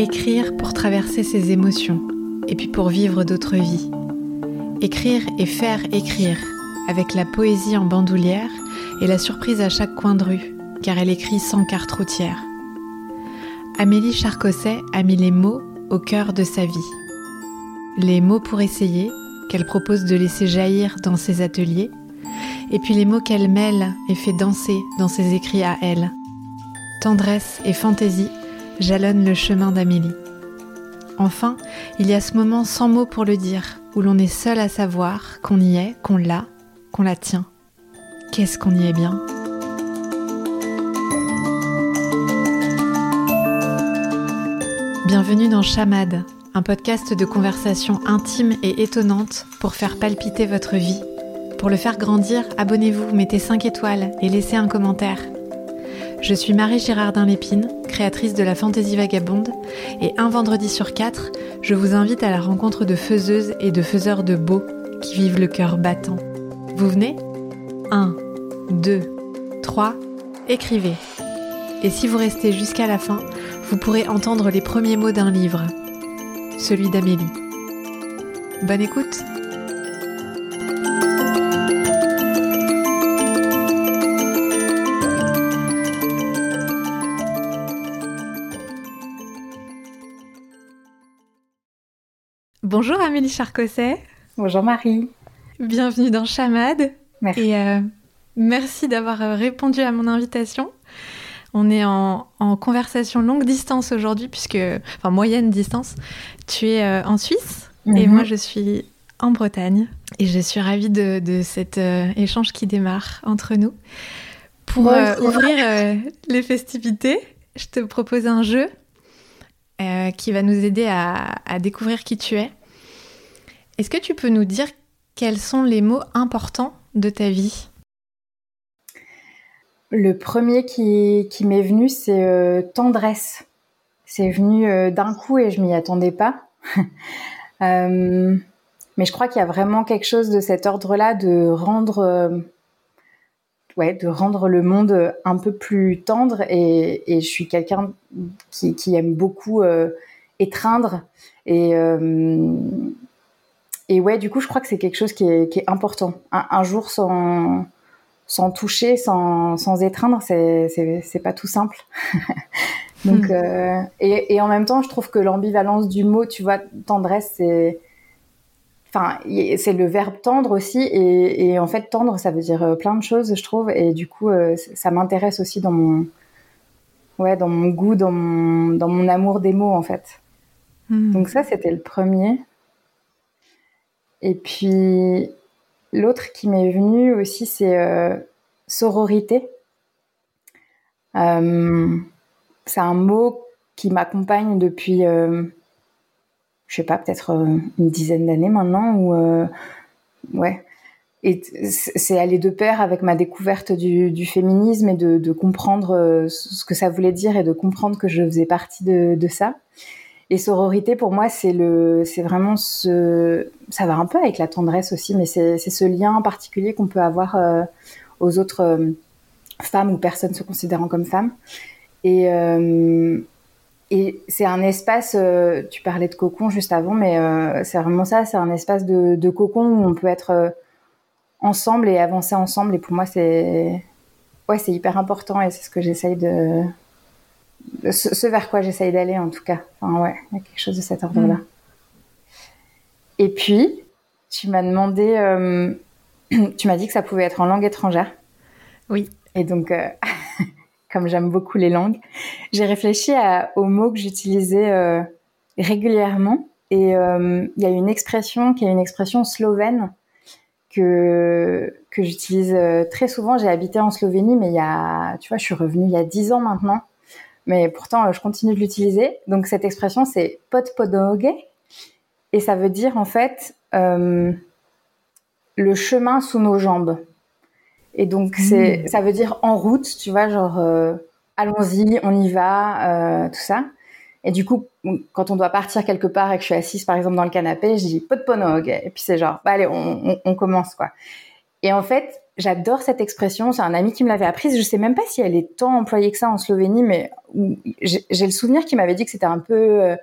Écrire pour traverser ses émotions et puis pour vivre d'autres vies. Écrire et faire écrire avec la poésie en bandoulière et la surprise à chaque coin de rue car elle écrit sans carte routière. Amélie Charcosset a mis les mots au cœur de sa vie. Les mots pour essayer, qu'elle propose de laisser jaillir dans ses ateliers, et puis les mots qu'elle mêle et fait danser dans ses écrits à elle. Tendresse et fantaisie jalonnent le chemin d'Amélie. Enfin, il y a ce moment sans mots pour le dire, où l'on est seul à savoir qu'on y est, qu'on l'a, qu'on la tient. Qu'est-ce qu'on y est bien? Bienvenue dans Chamade, un podcast de conversation intime et étonnante pour faire palpiter votre vie. Pour le faire grandir, abonnez-vous, mettez 5 étoiles et laissez un commentaire. Je suis Marie Girardin Lépine, créatrice de la fantaisie vagabonde, et un vendredi sur quatre, je vous invite à la rencontre de faiseuses et de faiseurs de beaux qui vivent le cœur battant. Vous venez? 1, 2, 3, écrivez. Et si vous restez jusqu'à la fin, vous pourrez entendre les premiers mots d'un livre, celui d'Amélie. Bonne écoute Bonjour Amélie Charcosset. Bonjour Marie. Bienvenue dans Chamade. Merci. Et euh, merci d'avoir euh, répondu à mon invitation. On est en, conversation longue distance aujourd'hui, puisque, enfin moyenne distance. Tu es euh, en Suisse et Mhm. moi je suis en Bretagne. Et je suis ravie de, de cet euh, échange qui démarre entre nous. Pour ouvrir les festivités, je te propose un jeu qui va nous aider à, à découvrir qui tu es. Est-ce que tu peux nous dire quels sont les mots importants de ta vie? Le premier qui, m'est venu, c'est euh, tendresse. C'est venu euh, d'un coup et je m'y attendais pas. Euh, mais je crois qu'il y a vraiment quelque chose de cet ordre-là de rendre, ouais, de rendre le monde un peu plus tendre. Et, je suis quelqu'un qui, aime beaucoup étreindre. Et, et ouais, du coup, je crois que c'est quelque chose qui est, qui est important. Un, un jour sans sans toucher, sans, sans étreindre, c'est, pas tout simple. Donc, Hmm. euh, et, et en même temps, je trouve que l'ambivalence du mot, tu vois, tendresse, c'est, enfin, c'est le verbe tendre aussi, et, et en fait, tendre, ça veut dire euh, plein de choses, je trouve, et du coup, euh, ça m'intéresse aussi dans mon, ouais, dans mon goût, dans mon, dans mon amour des mots, en fait. Hmm. Donc ça, c'était le premier. Et puis l'autre qui m'est venu aussi, c'est euh, sororité. Euh, c'est un mot qui m'accompagne depuis, euh, je sais pas, peut-être une dizaine d'années maintenant. Ou ouais. Et c'est allé de pair avec ma découverte du, féminisme et de, de comprendre ce que ça voulait dire et de comprendre que je faisais partie de, de ça. Et sororité, pour moi, c'est le, c'est vraiment ce, ça va un peu avec la tendresse aussi, mais c'est, ce lien particulier qu'on peut avoir euh, aux autres euh, femmes ou personnes se considérant comme femmes. Et, euh, et c'est un espace, tu parlais de cocon juste avant, mais c'est vraiment ça, c'est un espace de, de cocon où on peut être ensemble et avancer ensemble. Et pour moi, c'est, ouais, c'est hyper important et c'est ce que j'essaye de- ce, ce vers quoi j'essaye d'aller en tout cas. Enfin ouais, il y a quelque chose de cet ordre-là. Mm. Et puis, tu m'as demandé, euh, tu m'as dit que ça pouvait être en langue étrangère. Oui. Et donc, euh, comme j'aime beaucoup les langues, j'ai réfléchi à, aux mots que j'utilisais euh, régulièrement. Et il y a une expression qui est une expression slovène que que j'utilise très souvent. J'ai habité en Slovénie, mais il y a, tu vois, je suis revenue il y a dix ans maintenant. Mais pourtant, euh, je continue de l'utiliser. Donc cette expression, c'est potpodoge, et ça veut dire en fait euh, le chemin sous nos jambes. Et donc c'est, ça veut dire en route, tu vois, genre euh, allons-y, on y va, euh, tout ça. Et du coup, quand on doit partir quelque part et que je suis assise par exemple dans le canapé, je dis potponog, et puis c'est genre, bah allez, on, on, on commence quoi. Et en fait, j'adore cette expression. C'est un ami qui me l'avait apprise. Je sais même pas si elle est tant employée que ça en Slovénie, mais j'ai le souvenir qu'il m'avait dit que c'était un peu euh,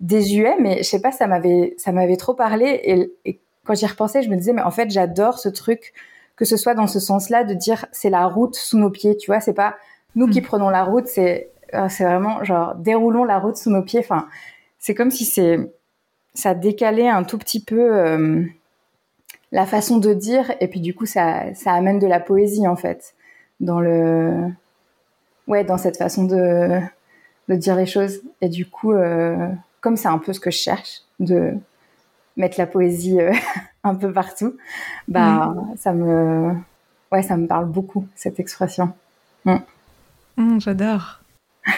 désuet, mais je sais pas, ça m'avait, ça m'avait trop parlé. Et, et quand j'y repensais, je me disais, mais en fait, j'adore ce truc, que ce soit dans ce sens-là, de dire c'est la route sous nos pieds. Tu vois, c'est pas nous qui mm. prenons la route, c'est, euh, c'est vraiment genre déroulons la route sous nos pieds. Enfin, c'est comme si c'est, ça décalait un tout petit peu. Euh, la façon de dire et puis du coup ça ça amène de la poésie en fait dans le ouais dans cette façon de de dire les choses. Et du coup euh, comme c'est un peu ce que je cherche de mettre la poésie euh, un peu partout bah ça me ouais ça me parle beaucoup cette expression. Mm. Mm, j'adore.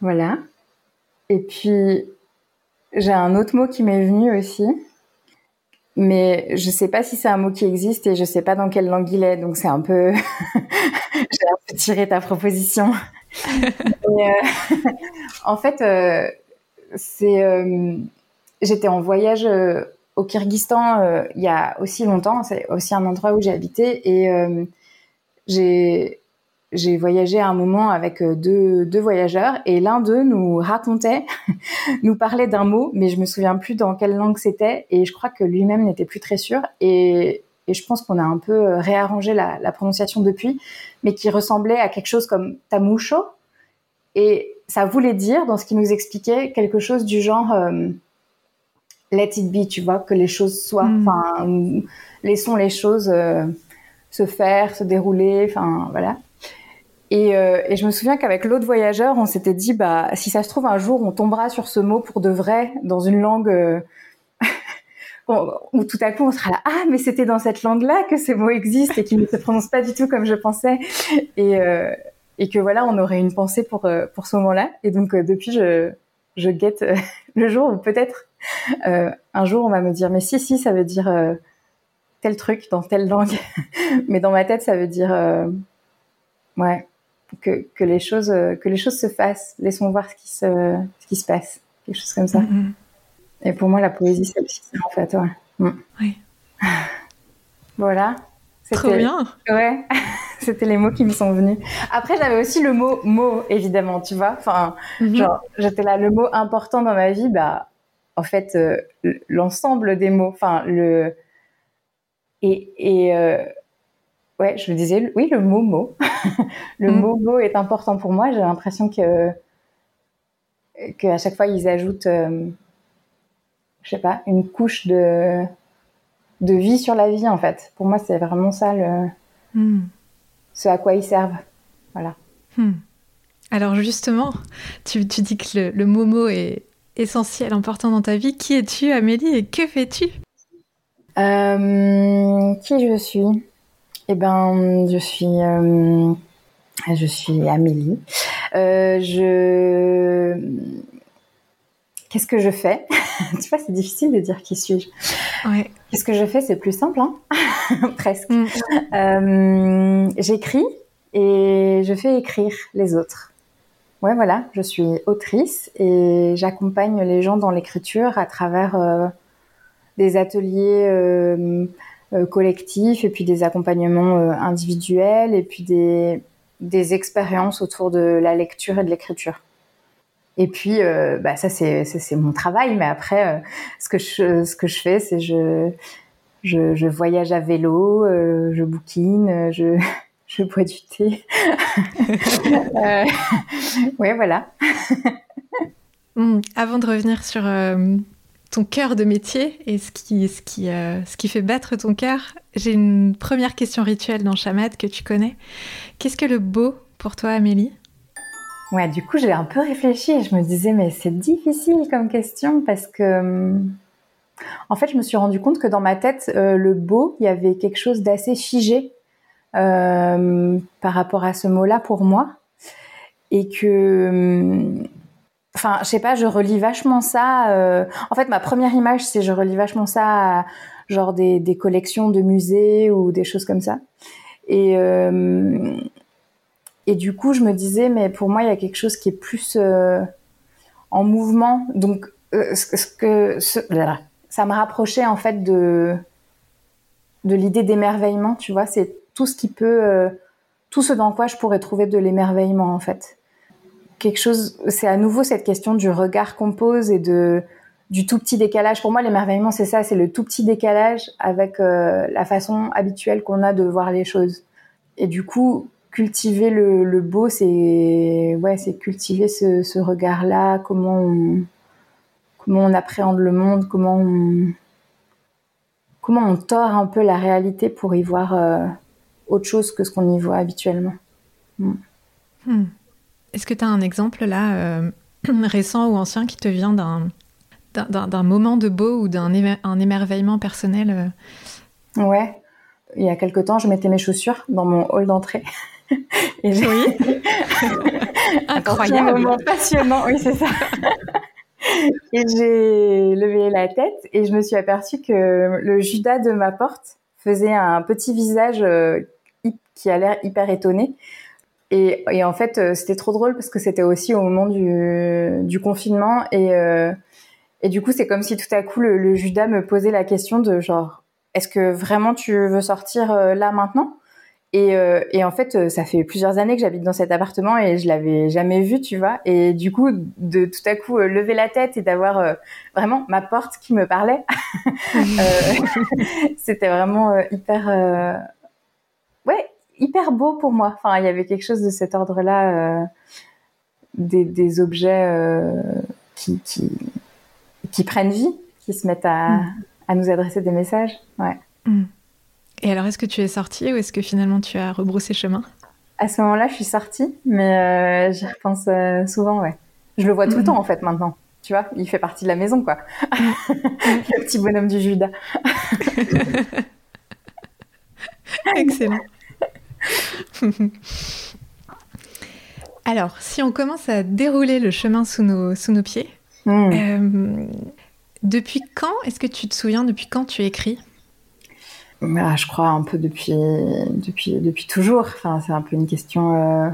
Voilà. Et puis j'ai un autre mot qui m'est venu aussi mais je sais pas si c'est un mot qui existe et je sais pas dans quelle langue il est, donc c'est un peu, j'ai un peu tiré ta proposition. euh, en fait, euh, c'est, euh, j'étais en voyage au Kyrgyzstan il y a aussi longtemps, c'est aussi un endroit où j'ai habité et j'ai j'ai voyagé à un moment avec euh, deux, deux voyageurs et l'un d'eux nous racontait, nous parlait d'un mot, mais je me souviens plus dans quelle langue c'était et je crois que lui-même n'était plus très sûr et, et je pense qu'on a un peu euh, réarrangé la, la, prononciation depuis, mais qui ressemblait à quelque chose comme tamucho et ça voulait dire dans ce qu'il nous expliquait quelque chose du genre euh, let it be, tu vois, que les choses soient, hmm. enfin laissons les choses se faire, se dérouler, enfin voilà. Et, euh, et, je me souviens qu'avec l'autre voyageur, on s'était dit, bah, si ça se trouve un jour, on tombera sur ce mot pour de vrai dans une langue euh, où tout à coup on sera là, ah, mais c'était dans cette langue-là que ces mots existent et qu'ils ne se prononcent pas du tout comme je pensais, et, euh, et que voilà, on aurait une pensée pour euh, pour ce moment-là. Et donc euh, depuis, je je guette le jour où peut-être un jour on va me dire, mais si si, ça veut dire tel truc dans telle langue, mais dans ma tête ça veut dire ouais que, que, les choses euh, que les choses se fassent laissons voir ce qui se ce qui se passe quelque chose comme ça mm-hmm. et pour moi la poésie c'est aussi ça en fait ouais mm. oui voilà Trop bien. Ouais, c'était les mots qui me sont venus. Après, j'avais aussi le mot mot, évidemment, tu vois. Enfin, mm-hmm. genre, j'étais là, le mot important dans ma vie, bah, en fait, euh, l'ensemble des mots, enfin, le et et euh, ouais, je me disais, oui, le mot mot. le mm. mot mot est important pour moi. J'ai l'impression que, qu'à chaque fois, ils ajoutent, euh, je sais pas, une couche de, de vie sur la vie, en fait. Pour moi, c'est vraiment ça le, mm. ce à quoi ils servent. Voilà. Hmm. Alors, justement, tu, tu dis que le, le mot est essentiel, important dans ta vie. Qui es-tu, Amélie, et que fais-tu? Euh, Qui je suis? Eh ben, je suis, euh, je suis Amélie. Euh, je, qu'est-ce que je fais? Tu vois, c'est difficile de dire qui suis-je. Ouais. Qu'est-ce que je fais? C'est plus simple, hein presque. Mm. Euh, j'écris et je fais écrire les autres. Ouais, voilà, je suis autrice et j'accompagne les gens dans l'écriture à travers des ateliers collectifs et puis des accompagnements euh, individuels et puis des, des expériences autour de la lecture et de l'écriture. Et puis, euh, bah, ça c'est c'est mon travail, mais après, ce que je ce que je fais, c'est je, je je voyage à vélo, je bouquine, je je bois du thé. euh, ouais, voilà. Hum, avant de revenir sur ton cœur de métier et ce qui, ce qui, euh, ce qui fait battre ton cœur, j'ai une première question rituelle dans Chamad que tu connais. Qu'est-ce que le beau pour toi, Amélie? Ouais, du coup, j'ai un peu réfléchi et je me disais, mais c'est difficile comme question parce que, euh, en fait, je me suis rendu compte que dans ma tête, euh, le beau, il y avait quelque chose d'assez figé euh, par rapport à ce mot-là pour moi. Et que enfin je sais pas je relis vachement ça euh... en fait ma première image c'est je relis vachement ça à, genre des, des collections de musées ou des choses comme ça et euh... et du coup je me disais mais pour moi il y a quelque chose qui est plus euh, en mouvement donc euh, ce, que ce, ça me rapprochait en fait de de l'idée d'émerveillement, tu vois. C'est tout ce qui peut, tout ce dans quoi je pourrais trouver de l'émerveillement, en fait. Quelque chose, c'est à nouveau cette question du regard qu'on pose et de du tout petit décalage. Pour moi, l'émerveillement, c'est ça, c'est le tout petit décalage avec la façon habituelle qu'on a de voir les choses. Et du coup, cultiver le, beau, c'est ouais, cultiver ce, regard-là, comment on, comment on appréhende le monde, comment on, comment on tord un peu la réalité pour y voir euh, autre chose que ce qu'on y voit habituellement. Hmm. Est-ce que tu as un exemple là, euh, récent ou ancien, qui te vient d'un, d'un, moment de beau ou d'un un émerveillement personnel euh? Ouais. Il y a quelque temps, je mettais mes chaussures dans mon hall d'entrée. Et j'ai... Oui. Incroyable. Un moment passionnant, oui, c'est ça. et j'ai levé la tête et je me suis aperçue que le Judas de ma porte faisait un petit visage euh, qui a l'air hyper étonné. Et, en fait, euh, c'était trop drôle parce que c'était aussi au moment du, confinement et, euh, et du coup, c'est comme si tout à coup le, Judas me posait la question de genre, est-ce que vraiment tu veux sortir là maintenant? Et, euh, en fait, euh, ça fait plusieurs années que j'habite dans cet appartement et je l'avais jamais vu, tu vois. Et du coup, de tout à coup euh, lever la tête et d'avoir vraiment ma porte qui me parlait, c'était vraiment hyper, hyper beau pour moi. Enfin, il y avait quelque chose de cet ordre-là, des, des, objets qui, qui, qui, prennent vie, qui se mettent à, mm. à nous adresser des messages. Ouais. Mm. Et alors, est-ce que tu es sortie ou est-ce que finalement tu as rebroussé chemin? À ce moment-là, je suis sortie, mais euh, j'y repense euh, souvent, ouais. Je le vois tout le mm. temps en fait maintenant. Tu vois, il fait partie de la maison, quoi. le petit bonhomme du Judas. Excellent. Alors, si on commence à dérouler le chemin sous nos, sous nos pieds, mm. euh, depuis quand est-ce que tu te souviens, depuis quand tu écris? Ah, je crois un peu depuis, depuis, depuis toujours. Enfin, c'est un peu une question. Euh,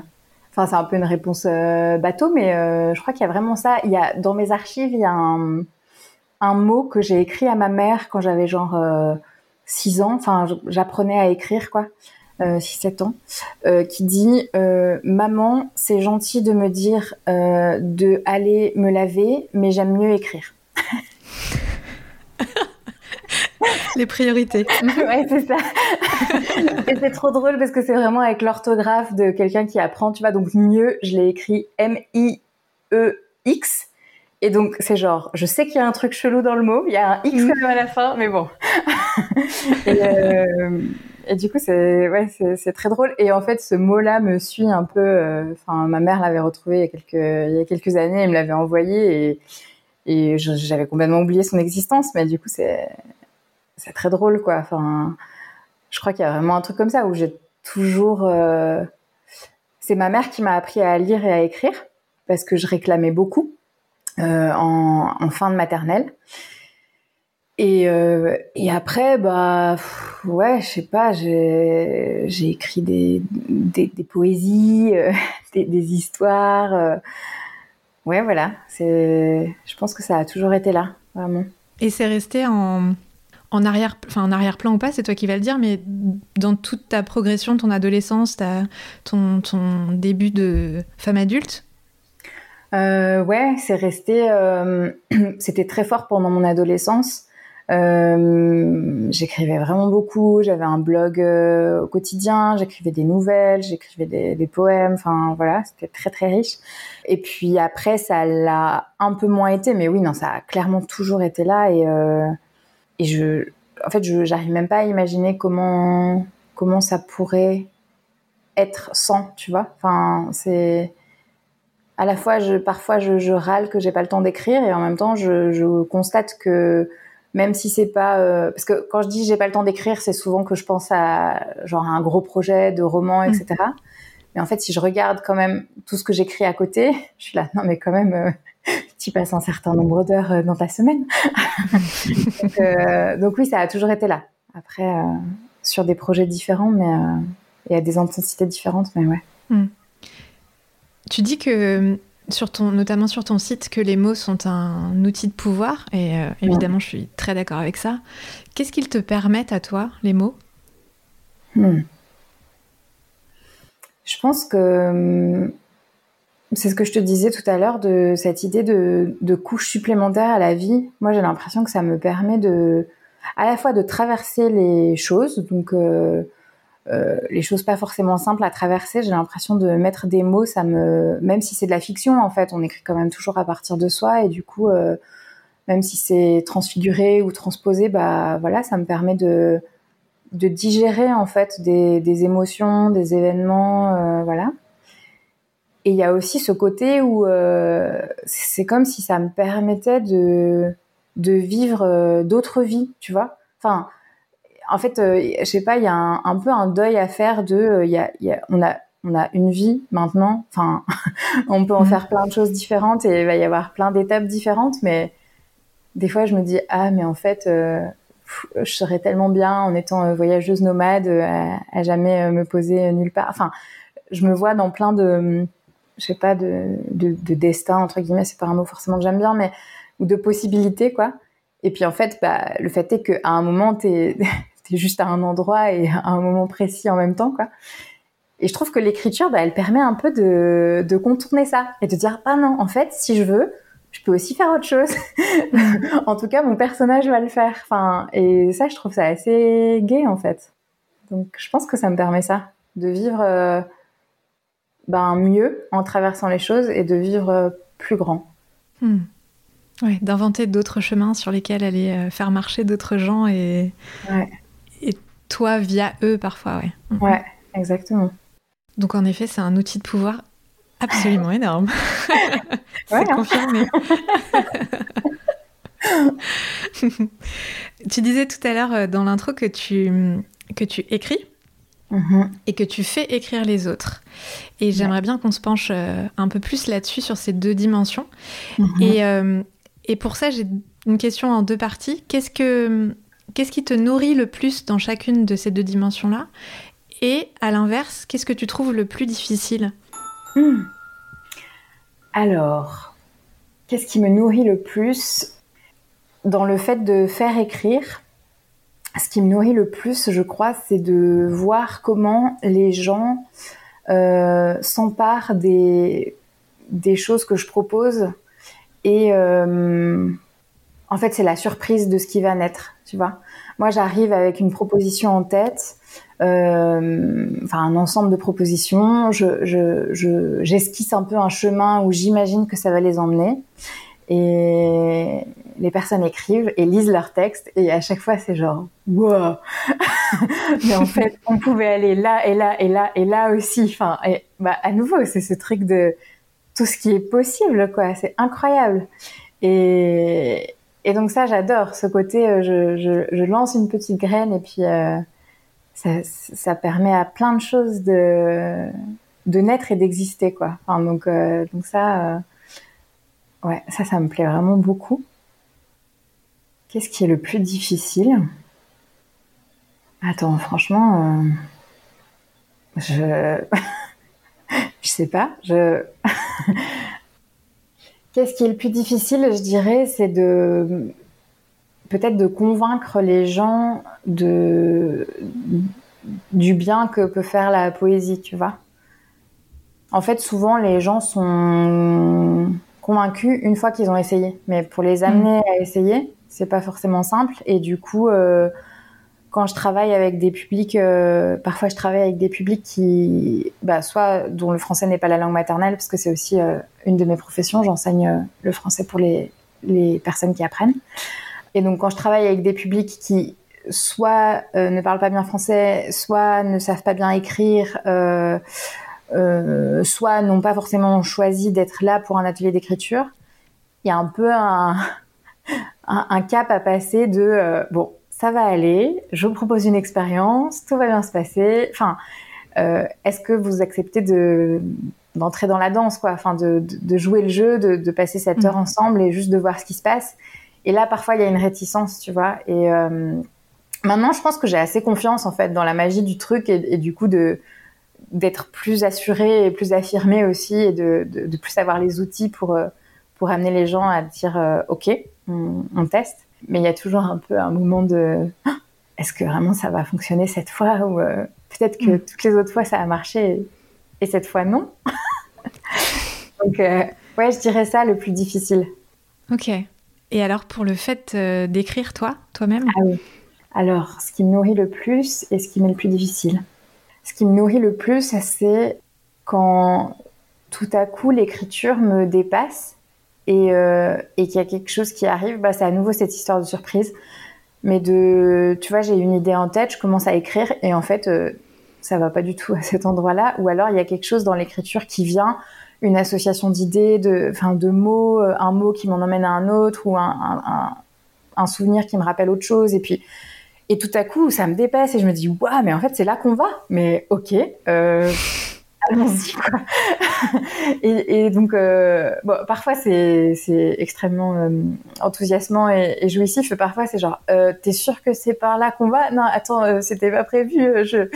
enfin, c'est un peu une réponse euh, bateau, mais je crois qu'il y a vraiment ça. Il y a dans mes archives, il y a un, un mot que j'ai écrit à ma mère quand j'avais genre 6 ans. Enfin, j'apprenais à écrire quoi. 6-7 ans, qui dit Maman, c'est gentil de me dire de aller me laver, mais j'aime mieux écrire. Les priorités. ouais, c'est ça. et c'est trop drôle parce que c'est vraiment avec l'orthographe de quelqu'un qui apprend, tu vois. Donc mieux, je l'ai écrit M-I-E-X. Et donc c'est genre, je sais qu'il y a un truc chelou dans le mot, il y a un X mm. à la fin, mais bon. Euh, et, du coup, c'est ouais, très drôle. Et en fait, ce mot-là me suit un peu. Euh, enfin, ma mère l'avait retrouvé il y a quelques années, elle me l'avait envoyé et j'avais complètement oublié son existence. Mais du coup, c'est c'est très drôle, quoi. Enfin, je crois qu'il y a vraiment un truc comme ça où j'ai toujours. Euh, c'est ma mère qui m'a appris à lire et à écrire parce que je réclamais beaucoup euh, en, fin de maternelle. Et, euh, et après, bah, ouais, je sais pas, j'ai, écrit des, des, poésies, des, des, histoires. ouais, voilà, c'est, je pense que ça a toujours été là, vraiment. Et c'est resté en, en arrière, enfin en arrière-plan ou pas, c'est toi qui vas le dire, mais dans toute ta progression, ton adolescence, ta, ton, ton début de femme adulte? Euh, Ouais, c'est resté. Euh, c'était très fort pendant mon adolescence. Euh, j'écrivais vraiment beaucoup. J'avais un blog au quotidien. J'écrivais des nouvelles. J'écrivais des, poèmes. Enfin voilà, c'était très très riche. Et puis après, ça l'a un peu moins été, mais oui, non, ça a clairement toujours été là et et je, en fait, j'arrive même pas à imaginer comment comment ça pourrait être sans, tu vois. Enfin, c'est à la fois, parfois, je, râle que j'ai pas le temps d'écrire et en même temps, je constate que même si c'est pas euh, parce que quand je dis j'ai pas le temps d'écrire, c'est souvent que je pense à genre à un gros projet de roman, etc. Mm. Mais en fait, si je regarde quand même tout ce que j'écris à côté, je suis là, non mais quand même, euh, tu passes un certain nombre d'heures euh, dans ta semaine. Euh, donc, oui, ça a toujours été là. Après, sur des projets différents, mais et à des intensités différentes, mais ouais. Hmm. Tu dis que sur ton, notamment sur ton site, que les mots sont un outil de pouvoir, et euh, évidemment, je suis très d'accord avec ça. Qu'est-ce qu'ils te permettent à toi, les mots? Hmm. Je pense que hum, c'est ce que je te disais tout à l'heure de cette idée de, de couche supplémentaire à la vie. Moi, j'ai l'impression que ça me permet de, à la fois de traverser les choses, donc euh, euh, les choses pas forcément simples à traverser. J'ai l'impression de mettre des mots, ça me, même si c'est de la fiction en fait, on écrit quand même toujours à partir de soi et du coup, euh, même si c'est transfiguré ou transposé, bah voilà, ça me permet de digérer en fait des, émotions, des événements, euh, voilà. Et il y a aussi ce côté où c'est comme si ça me permettait de de vivre d'autres vies, tu vois. Enfin, en fait, euh, je sais pas, il y a un, peu un deuil à faire de, euh, y a, y a, on a, on a une vie maintenant. Enfin, on peut en mm. faire plein de choses différentes et il va y avoir plein d'étapes différentes. Mais des fois, je me dis ah, mais en fait, je serais tellement bien en étant voyageuse nomade, à, jamais me poser nulle part. Enfin, je me vois dans plein de, je sais pas, de, de, de destin entre guillemets. C'est pas un mot forcément que j'aime bien, mais ou de possibilités, quoi. Et puis en fait, bah, le fait est qu'à un moment, t'es juste à un endroit et à un moment précis en même temps, quoi. Et je trouve que l'écriture, bah, elle permet un peu de, de contourner ça et de dire ah non, en fait, si je veux, je peux aussi faire autre chose. en tout cas, mon personnage va le faire. Enfin, et ça, je trouve ça assez gai en fait. Donc, je pense que ça me permet ça, de vivre euh, ben, mieux en traversant les choses et de vivre euh, plus grand. Hmm. Ouais, d'inventer d'autres chemins sur lesquels aller euh, faire marcher d'autres gens et, et toi via eux parfois, ouais. Mhm. Ouais, exactement. Donc en effet, c'est un outil de pouvoir absolument énorme. c'est hein. confirmé. tu disais tout à l'heure euh, dans l'intro que tu, que tu écris. Mhm. et que tu fais écrire les autres. Et j'aimerais bien qu'on se penche euh, un peu plus là-dessus, sur ces deux dimensions. Mhm. Et et pour ça, j'ai une question en deux parties. Qu'est-ce que qu'est-ce qui te nourrit le plus dans chacune de ces deux dimensions-là Et à l'inverse, qu'est-ce que tu trouves le plus difficile hmm. Alors, qu'est-ce qui me nourrit le plus dans le fait de faire écrire? Ce qui me nourrit le plus, je crois, c'est de voir comment les gens euh, s'emparent des, choses que je propose et euh, en fait, c'est la surprise de ce qui va naître, tu vois. Moi, j'arrive avec une proposition en tête, euh, enfin un ensemble de propositions. Je, je, j'esquisse un peu un chemin où j'imagine que ça va les emmener. Et les personnes écrivent et lisent leur texte et à chaque fois c'est genre wow mais en fait on pouvait aller là et là et là et là aussi enfin et bah à nouveau c'est ce truc de tout ce qui est possible, quoi. C'est incroyable. Et, et donc ça, j'adore ce côté. Euh, je, lance une petite graine et puis euh, ça, permet à plein de choses de de naître et d'exister, quoi. Donc euh, donc ça, ouais, ça, ça me plaît vraiment beaucoup. Qu'est-ce qui est le plus difficile? Attends, franchement, je je sais pas. Je Qu'est-ce qui est le plus difficile, je dirais, c'est de peut-être de convaincre les gens de du bien que peut faire la poésie, tu vois. En fait, souvent les gens sont convaincus une fois qu'ils ont essayé, mais pour les amener mmh. à essayer, c'est pas forcément simple et du coup euh, quand je travaille avec des publics, euh, parfois je travaille avec des publics qui, bah, soit dont le français n'est pas la langue maternelle, parce que c'est aussi euh, une de mes professions, j'enseigne euh, le français pour les, les personnes qui apprennent. Et donc quand je travaille avec des publics qui soit ne parlent pas bien français, soit ne savent pas bien écrire, soit n'ont pas forcément choisi d'être là pour un atelier d'écriture, il y a un peu un, un, un cap à passer de bon ça va aller, je vous propose une expérience, tout va bien se passer. Enfin, euh, est-ce que vous acceptez de d'entrer dans la danse, quoi, enfin de, de, jouer le jeu, de, de passer cette heure mm. ensemble et juste de voir ce qui se passe. Et là, parfois, il y a une réticence, tu vois. Et euh, maintenant, je pense que j'ai assez confiance en fait dans la magie du truc et, du coup de d'être plus assuré et plus affirmé aussi et de, de, plus avoir les outils pour, pour amener les gens à dire OK, on, teste. Mais il y a toujours un peu un moment de ah, est-ce que vraiment ça va fonctionner cette fois ou peut-être que mm. toutes les autres fois ça a marché et, cette fois non. Donc ouais, je dirais ça le plus difficile. Ok. Et alors pour le fait d'écrire toi, toi-même? Ah oui. Alors, ce qui me nourrit le plus et ce qui m'est le plus difficile. Ce qui me nourrit le plus, c'est quand tout à coup l'écriture me dépasse et, euh, et qu'il y a quelque chose qui arrive. Bah, c'est à nouveau cette histoire de surprise. Mais de, tu vois, j'ai une idée en tête, je commence à écrire et en fait, euh, ça va pas du tout à cet endroit-là. Ou alors il y a quelque chose dans l'écriture qui vient, une association d'idées, de, enfin, de mots, euh, un mot qui m'en emmène à un autre ou un souvenir qui me rappelle autre chose. Et puis, et tout à coup, ça me dépasse et je me dis, waouh, mais en fait, c'est là qu'on va. Mais ok, euh, allons-y. et, donc, euh, parfois, c'est, extrêmement euh, enthousiasmant et, jouissif. Parfois, c'est genre, t'es sûr que c'est par là qu'on va? Non, attends, c'était pas prévu. Je,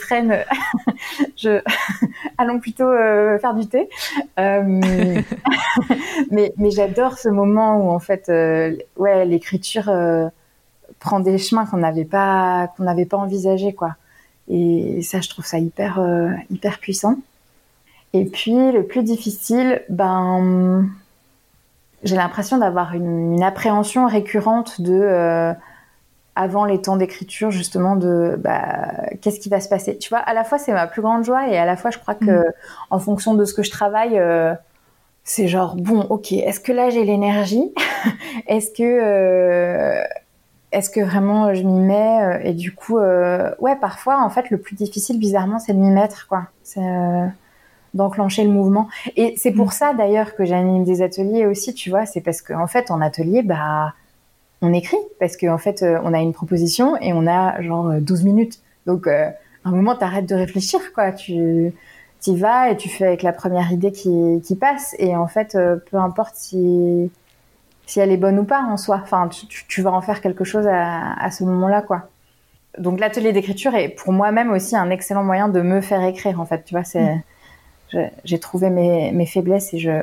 freine. Allons plutôt faire du thé. mais, mais j'adore ce moment où, en fait, ouais, l'écriture prend des chemins qu'on n'avait pas qu'on n'avait pas envisagé quoi. Et ça, je trouve ça hyper euh, hyper puissant. Et puis le plus difficile, ben j'ai l'impression d'avoir une, appréhension récurrente de euh, avant les temps d'écriture justement de bah, qu'est-ce qui va se passer? Tu vois, à la fois c'est ma plus grande joie et à la fois je crois que mm. en fonction de ce que je travaille. Euh, c'est genre bon ok est-ce que là j'ai l'énergie? Est-ce que est-ce que vraiment je m'y mets euh, Et du coup, euh, ouais, parfois, en fait, le plus difficile, bizarrement, c'est de m'y mettre, quoi. C'est euh, d'enclencher le mouvement. Et c'est pour mm. ça, d'ailleurs, que j'anime des ateliers aussi, tu vois. C'est parce qu'en en fait, en atelier, bah, on écrit. Parce qu'en en fait, on a une proposition et on a genre 12 minutes. Donc, à un moment, t'arrêtes de réfléchir, quoi. Tu y vas et tu fais avec la première idée qui, qui passe. Et en fait, peu importe si si elle est bonne ou pas en soi. Enfin, tu, vas en faire quelque chose à, ce moment-là, quoi. Donc l'atelier d'écriture est pour moi-même aussi un excellent moyen de me faire écrire. En fait, tu vois, c'est j'ai trouvé mes, faiblesses et je,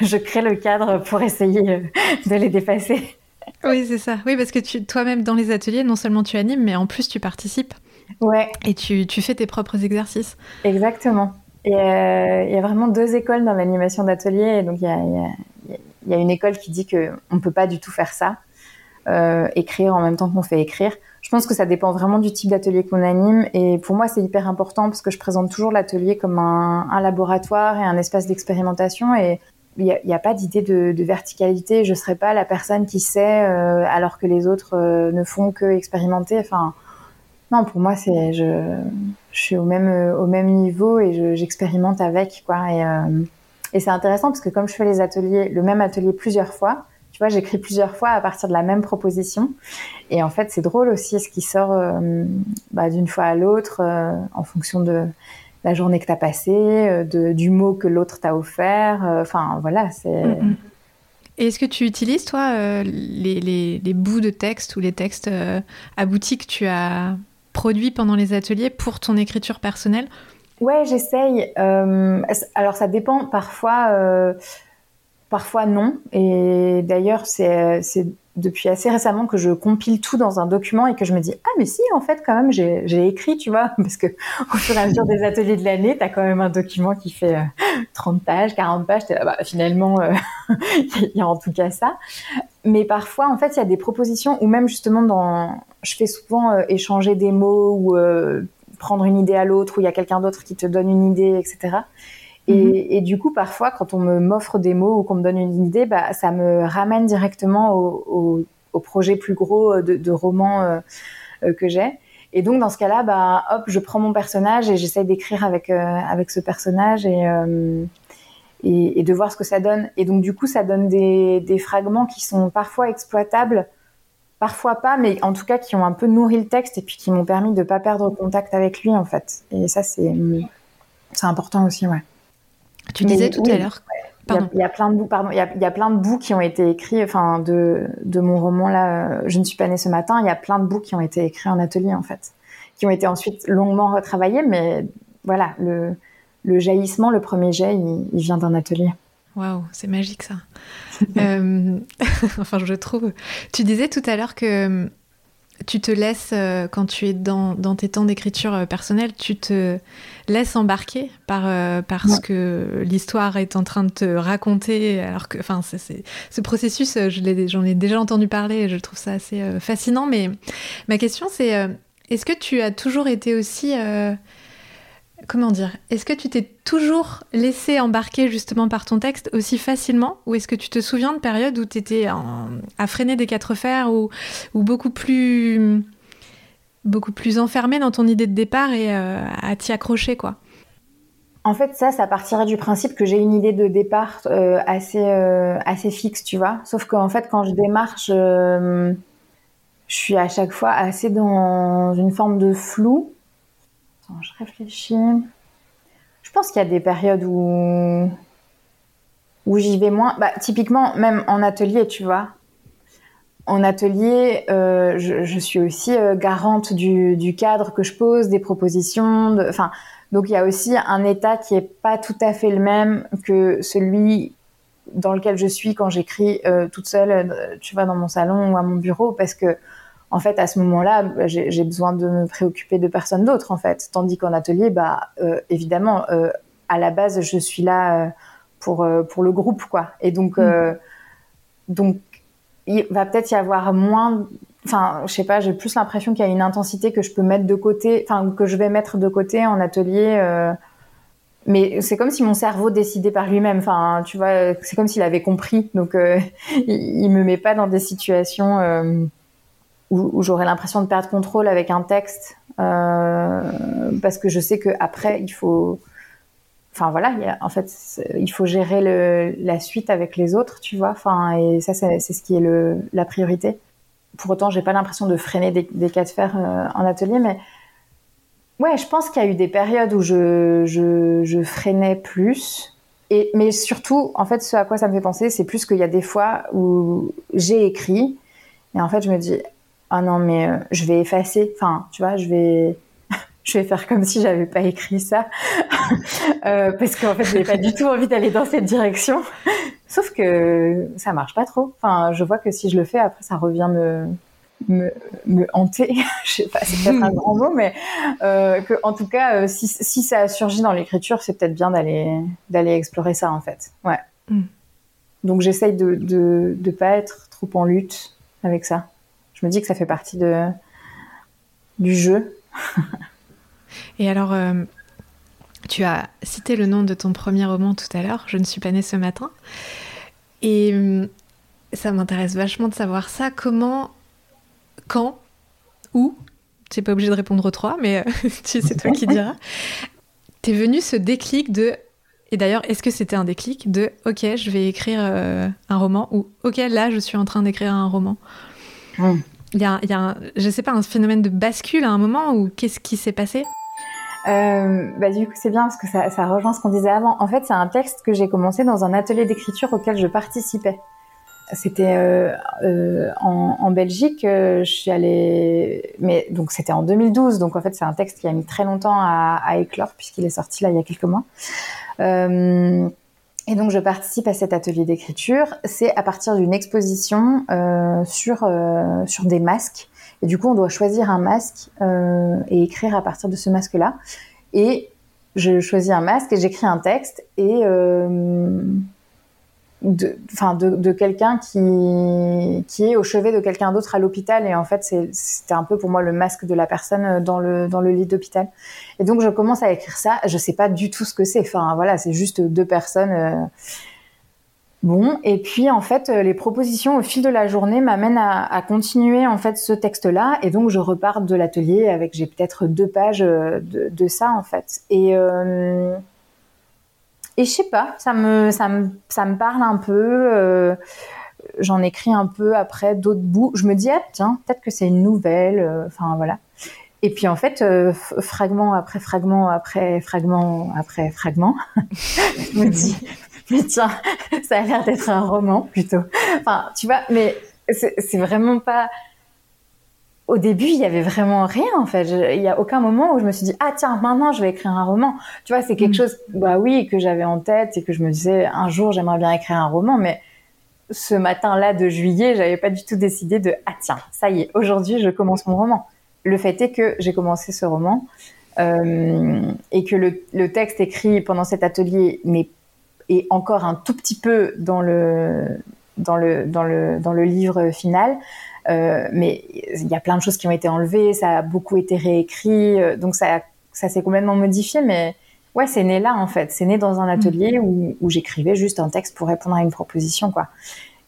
je, crée le cadre pour essayer de les dépasser. Oui, c'est ça. Oui, parce que tu, toi-même dans les ateliers, non seulement tu animes, mais en plus tu participes. Ouais. Et tu, fais tes propres exercices. Exactement. Et euh, il y a vraiment deux écoles dans l'animation d'atelier. Donc il y a, il y a une école qui dit qu'on ne peut pas du tout faire ça, euh, écrire en même temps qu'on fait écrire. Je pense que ça dépend vraiment du type d'atelier qu'on anime. Et pour moi, c'est hyper important parce que je présente toujours l'atelier comme un, laboratoire et un espace d'expérimentation. Et il n'y a, pas d'idée de, verticalité. Je ne serai pas la personne qui sait euh, alors que les autres euh, ne font que expérimenter. Enfin, non, pour moi, c'est je, je suis au même au même niveau et j'expérimente avec quoi. Et et c'est intéressant parce que comme je fais les ateliers, le même atelier plusieurs fois, tu vois, j'écris plusieurs fois à partir de la même proposition. Et en fait, c'est drôle aussi ce qui sort euh, bah, d'une fois à l'autre euh, en fonction de la journée que tu as passée, euh, de, du mot que l'autre t'a offert. Enfin, voilà, c'est. Mm-hmm. Et est-ce que tu utilises, toi, les, les, les, bouts de texte ou les textes aboutis que tu as produits pendant les ateliers pour ton écriture personnelle? Ouais, j'essaye. Euh, alors ça dépend. Parfois, euh, parfois non. Et d'ailleurs, c'est depuis assez récemment que je compile tout dans un document et que je me dis ah mais si en fait quand même j'ai écrit tu vois parce que au fur et à mesure des ateliers de l'année tu as quand même un document qui fait 30 euh, pages 40 pages bah, finalement il y a en tout cas ça mais parfois en fait il y a des propositions ou même justement dans je fais souvent échanger des mots ou prendre une idée à l'autre, où il y a quelqu'un d'autre qui te donne une idée, etc. Mhm. Et, du coup, parfois, quand on me m'offre des mots ou qu'on me donne une idée, bah, ça me ramène directement au, projet plus gros de, de roman euh, euh, que j'ai. Et donc, dans ce cas-là, bah, hop, je prends mon personnage et j'essaie d'écrire avec, euh, avec ce personnage et, et, de voir ce que ça donne. Et donc, du coup, ça donne des, des fragments qui sont parfois exploitables parfois pas, mais en tout cas qui ont un peu nourri le texte et puis qui m'ont permis de pas perdre contact avec lui en fait. Et ça c'est important aussi, ouais. Tu disais tout à l'heure. Il y, a plein de bouts, pardon, il y a, plein de bouts qui ont été écrits, enfin, de, de mon roman là, Je ne suis pas née ce matin. Il y a plein de bouts qui ont été écrits en atelier en fait, qui ont été ensuite longuement retravaillés, mais voilà, le, le jaillissement, le premier jet, il, vient d'un atelier. Waouh, c'est magique ça. Euh, enfin, je trouve. Tu disais tout à l'heure que tu te laisses, euh, quand tu es dans, tes temps d'écriture euh, personnelle, tu te laisses embarquer par, euh, ce que l'histoire est en train de te raconter. Alors que, enfin, ce processus, j'en ai, déjà entendu parler et je trouve ça assez fascinant. Mais ma question, c'est est-ce que tu as toujours été aussi comment dire? Est-ce que tu t'es toujours laissé embarquer justement par ton texte aussi facilement? Ou est-ce que tu te souviens de périodes où tu étais à freiner des quatre fers ou, beaucoup plus beaucoup plus enfermé dans ton idée de départ et euh, à t'y accrocher quoi? En fait, ça, ça partirait du principe que j'ai une idée de départ euh, assez, euh, assez fixe, tu vois? Sauf qu'en fait, quand je démarre, je, je suis à chaque fois assez dans une forme de flou je réfléchis. Je pense qu'il y a des périodes où où j'y vais moins. Bah, typiquement, même en atelier, tu vois. En atelier, euh, je, suis aussi euh, garante du, cadre que je pose, des propositions. Enfin, donc il y a aussi un état qui est pas tout à fait le même que celui dans lequel je suis quand j'écris euh, toute seule, tu vois, dans mon salon ou à mon bureau, parce que en fait, à ce moment-là, j'ai besoin de me préoccuper de personne d'autre, en fait. Tandis qu'en atelier, bah, euh, évidemment, euh, à la base, je suis là euh, pour pour le groupe, quoi. Et donc, mm. donc, il va peut-être y avoir moins. Enfin, je sais pas. J'ai plus l'impression qu'il y a une intensité que je peux mettre de côté, enfin que je vais mettre de côté en atelier. mais c'est comme si mon cerveau décidait par lui-même. Enfin, tu vois, c'est comme s'il avait compris. Donc, il, il me met pas dans des situations où, j'aurais l'impression de perdre contrôle avec un texte euh, parce que je sais que après il faut enfin voilà en fait il faut gérer la suite avec les autres tu vois enfin et ça c'est ce qui est la priorité. Pour autant j'ai pas l'impression de freiner des, cas de fer euh, en atelier mais ouais je pense qu'il y a eu des périodes où je, freinais plus. Mais surtout en fait ce à quoi ça me fait penser c'est plus qu'il y a des fois où j'ai écrit et en fait je me dis ah non mais euh, je vais effacer. Enfin tu vois je vais je vais faire comme si j'avais pas écrit ça. Euh, parce qu'en fait j'avais pas du tout envie d'aller dans cette direction. Sauf que ça marche pas trop. Enfin je vois que si je le fais après ça revient me me, me hanter. Je sais pas c'est peut-être un grand mot mais euh, que en tout cas si, si ça a surgi dans l'écriture c'est peut-être bien d'aller d'aller explorer ça en fait. Ouais. Mm. donc j'essaye de, de de pas être trop en lutte avec ça je me dis que ça fait partie de, du jeu. Et alors, euh, tu as cité le nom de ton premier roman tout à l'heure, Je ne suis pas née ce matin. Et euh, ça m'intéresse vachement de savoir ça. Comment, quand, où, tu n'es pas obligé de répondre aux trois, mais euh, c'est toi qui diras. T'es venu ce déclic de. Et d'ailleurs, est-ce que c'était un déclic de OK, je vais écrire un roman ou OK, là, je suis en train d'écrire un roman? Hmm. Il y a, il y a je sais pas, un phénomène de bascule à un moment ou qu'est-ce qui s'est passé? Euh, bah, du coup, c'est bien parce que ça, ça rejoint ce qu'on disait avant. En fait, c'est un texte que j'ai commencé dans un atelier d'écriture auquel je participais. C'était euh, euh, en, en, Belgique. Je suis allée, mais donc c'était en 2012. Donc en fait, c'est un texte qui a mis très longtemps à, à éclore puisqu'il est sorti là il y a quelques mois. Et donc je participe à cet atelier d'écriture. C'est à partir d'une exposition euh, sur euh, sur des masques. Et du coup, on doit choisir un masque euh, et écrire à partir de ce masque-là. Et je choisis un masque et j'écris un texte. Et de, enfin de, quelqu'un qui qui est au chevet de quelqu'un d'autre à l'hôpital. Et en fait c'était un peu pour moi le masque de la personne euh, dans le dans le lit d'hôpital. Et donc je commence à écrire ça. Je sais pas du tout ce que c'est. Enfin voilà c'est juste deux personnes euh. bon. Et puis en fait les propositions au fil de la journée m'amènent à, continuer en fait ce texte là et donc je repars de l'atelier avec j'ai peut-être deux pages euh, de, ça en fait. Et euh, et je sais pas, ça me, ça me, ça me parle un peu. Euh, J'en écris un peu après d'autres bouts. Je me dis, ah, tiens, peut-être que c'est une nouvelle. Euh, enfin, voilà. Et puis en fait, euh, fragment après fragment après fragment après fragment, je me dis mais tiens, ça a l'air d'être un roman plutôt. Enfin, tu vois, mais c'est vraiment pas. Au début, il y avait vraiment rien en fait. il y a aucun moment où je me suis dit ah tiens maintenant je vais écrire un roman. Tu vois, c'est quelque mm. chose bah oui que j'avais en tête et que je me disais un jour j'aimerais bien écrire un roman, mais ce matin-là de juillet, j'avais pas du tout décidé de ah tiens ça y est aujourd'hui je commence mon roman. Le fait est que j'ai commencé ce roman euh, et que le, le, texte écrit pendant cet atelier est encore un tout petit peu dans le dans le dans le dans le livre final. Euh, mais il y a plein de choses qui ont été enlevées, ça a beaucoup été réécrit, euh, donc ça ça s'est complètement modifié, mais ouais, c'est né là en fait. C'est né dans un atelier mm. où, où j'écrivais juste un texte pour répondre à une proposition, quoi.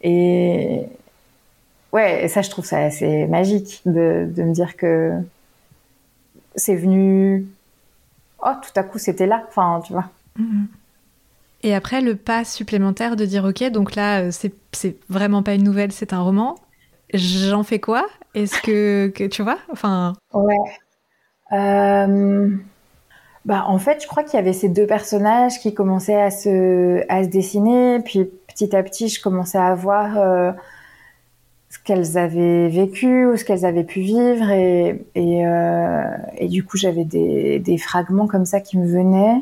Et ouais, ça, je trouve ça assez magique de, de me dire que c'est venu. Oh, tout à coup, c'était là. Enfin, tu vois. Mm-hmm. Et après, le pas supplémentaire de dire, OK, donc là, euh, c'est vraiment pas une nouvelle, c'est un roman. J'en fais quoi? Est-ce que, tu vois? Enfin. Ouais. Euh, bah, en fait, je crois qu'il y avait ces deux personnages qui commençaient à se, à se dessiner. Puis petit à petit, je commençais à voir euh, ce qu'elles avaient vécu ou ce qu'elles avaient pu vivre. Et, et, euh, du coup, j'avais des, des, fragments comme ça qui me venaient.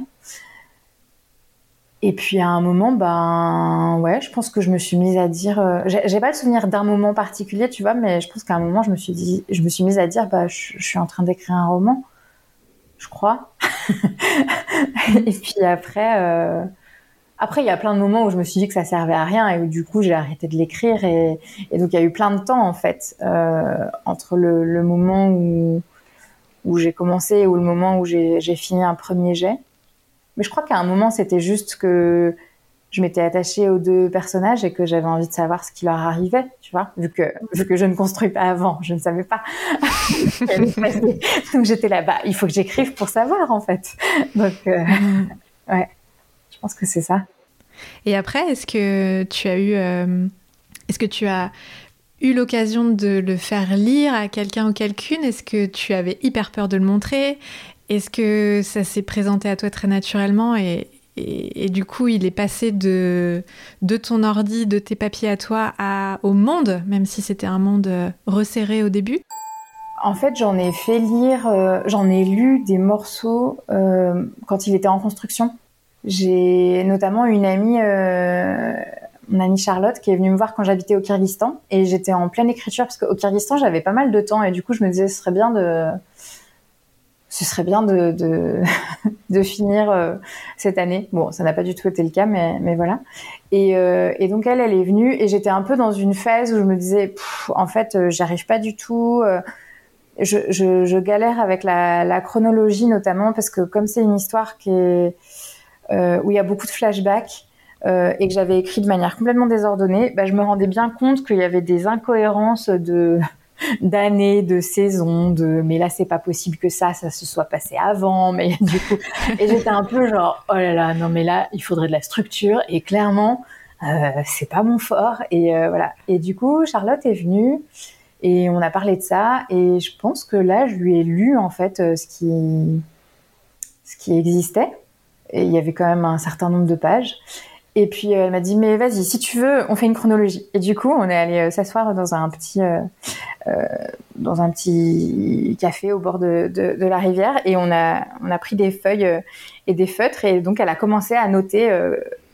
Et puis à un moment, ben ouais, je pense que je me suis mise à dire, euh, j'ai pas le souvenir d'un moment particulier, tu vois, mais je pense qu'à un moment, je me suis dit, je me suis mise à dire, bah je, suis en train d'écrire un roman, je crois. et puis après, euh, après, il y a plein de moments où je me suis dit que ça servait à rien et où du coup j'ai arrêté de l'écrire et, et, donc il y a eu plein de temps en fait euh, entre le, le, moment où où j'ai commencé où le moment où j'ai fini un premier jet. Mais je crois qu'à un moment c'était juste que je m'étais attachée aux deux personnages et que j'avais envie de savoir ce qui leur arrivait, tu vois, vu que vu que je ne construis pas avant, je ne savais pas. donc j'étais là, bas il faut que j'écrive pour savoir en fait. Donc euh, ouais. Je pense que c'est ça. Et après, est-ce que tu as eu, euh, est-ce que tu as eu l'occasion de le faire lire à quelqu'un ou quelqu'une? Est-ce que tu avais hyper peur de le montrer? Est-ce que ça s'est présenté à toi très naturellement et, du coup, il est passé de, ton ordi, de tes papiers à toi, à, au monde, même si c'était un monde euh, resserré au début? En fait, j'en ai fait lire, euh, j'en ai lu des morceaux quand il était en construction. J'ai notamment une amie, euh, mon amie Charlotte, qui est venue me voir quand j'habitais au Kyrgyzstan et j'étais en pleine écriture parce qu'au Kyrgyzstan j'avais pas mal de temps et du coup je me disais ce serait bien de, ce serait bien de de, finir euh, cette année. Bon, ça n'a pas du tout été le cas, mais mais voilà. Et, euh, et donc elle, elle est venue et j'étais un peu dans une phase où je me disais, en fait, euh, j'arrive pas du tout. Euh, je, je, galère avec la, chronologie notamment parce que comme c'est une histoire qui est où il y a beaucoup de flashbacks et que j'avais écrit de manière complètement désordonnée, bah, je me rendais bien compte qu'il y avait des incohérences de d'années, de saisons, de mais là c'est pas possible que ça, ça se soit passé avant, mais du coup et j'étais un peu genre oh là là non mais là il faudrait de la structure et clairement euh, c'est pas mon fort et euh, voilà et du coup Charlotte est venue et on a parlé de ça et je pense que là je lui ai lu en fait euh, ce qui ce qui existait et il y avait quand même un certain nombre de pages. Et puis euh, elle m'a dit mais vas-y si tu veux on fait une chronologie. Et du coup on est allé euh, s'asseoir dans un petit euh, dans un petit café au bord de, de, la rivière. Et on a on a pris des feuilles et des feutres. Et donc elle a commencé à noter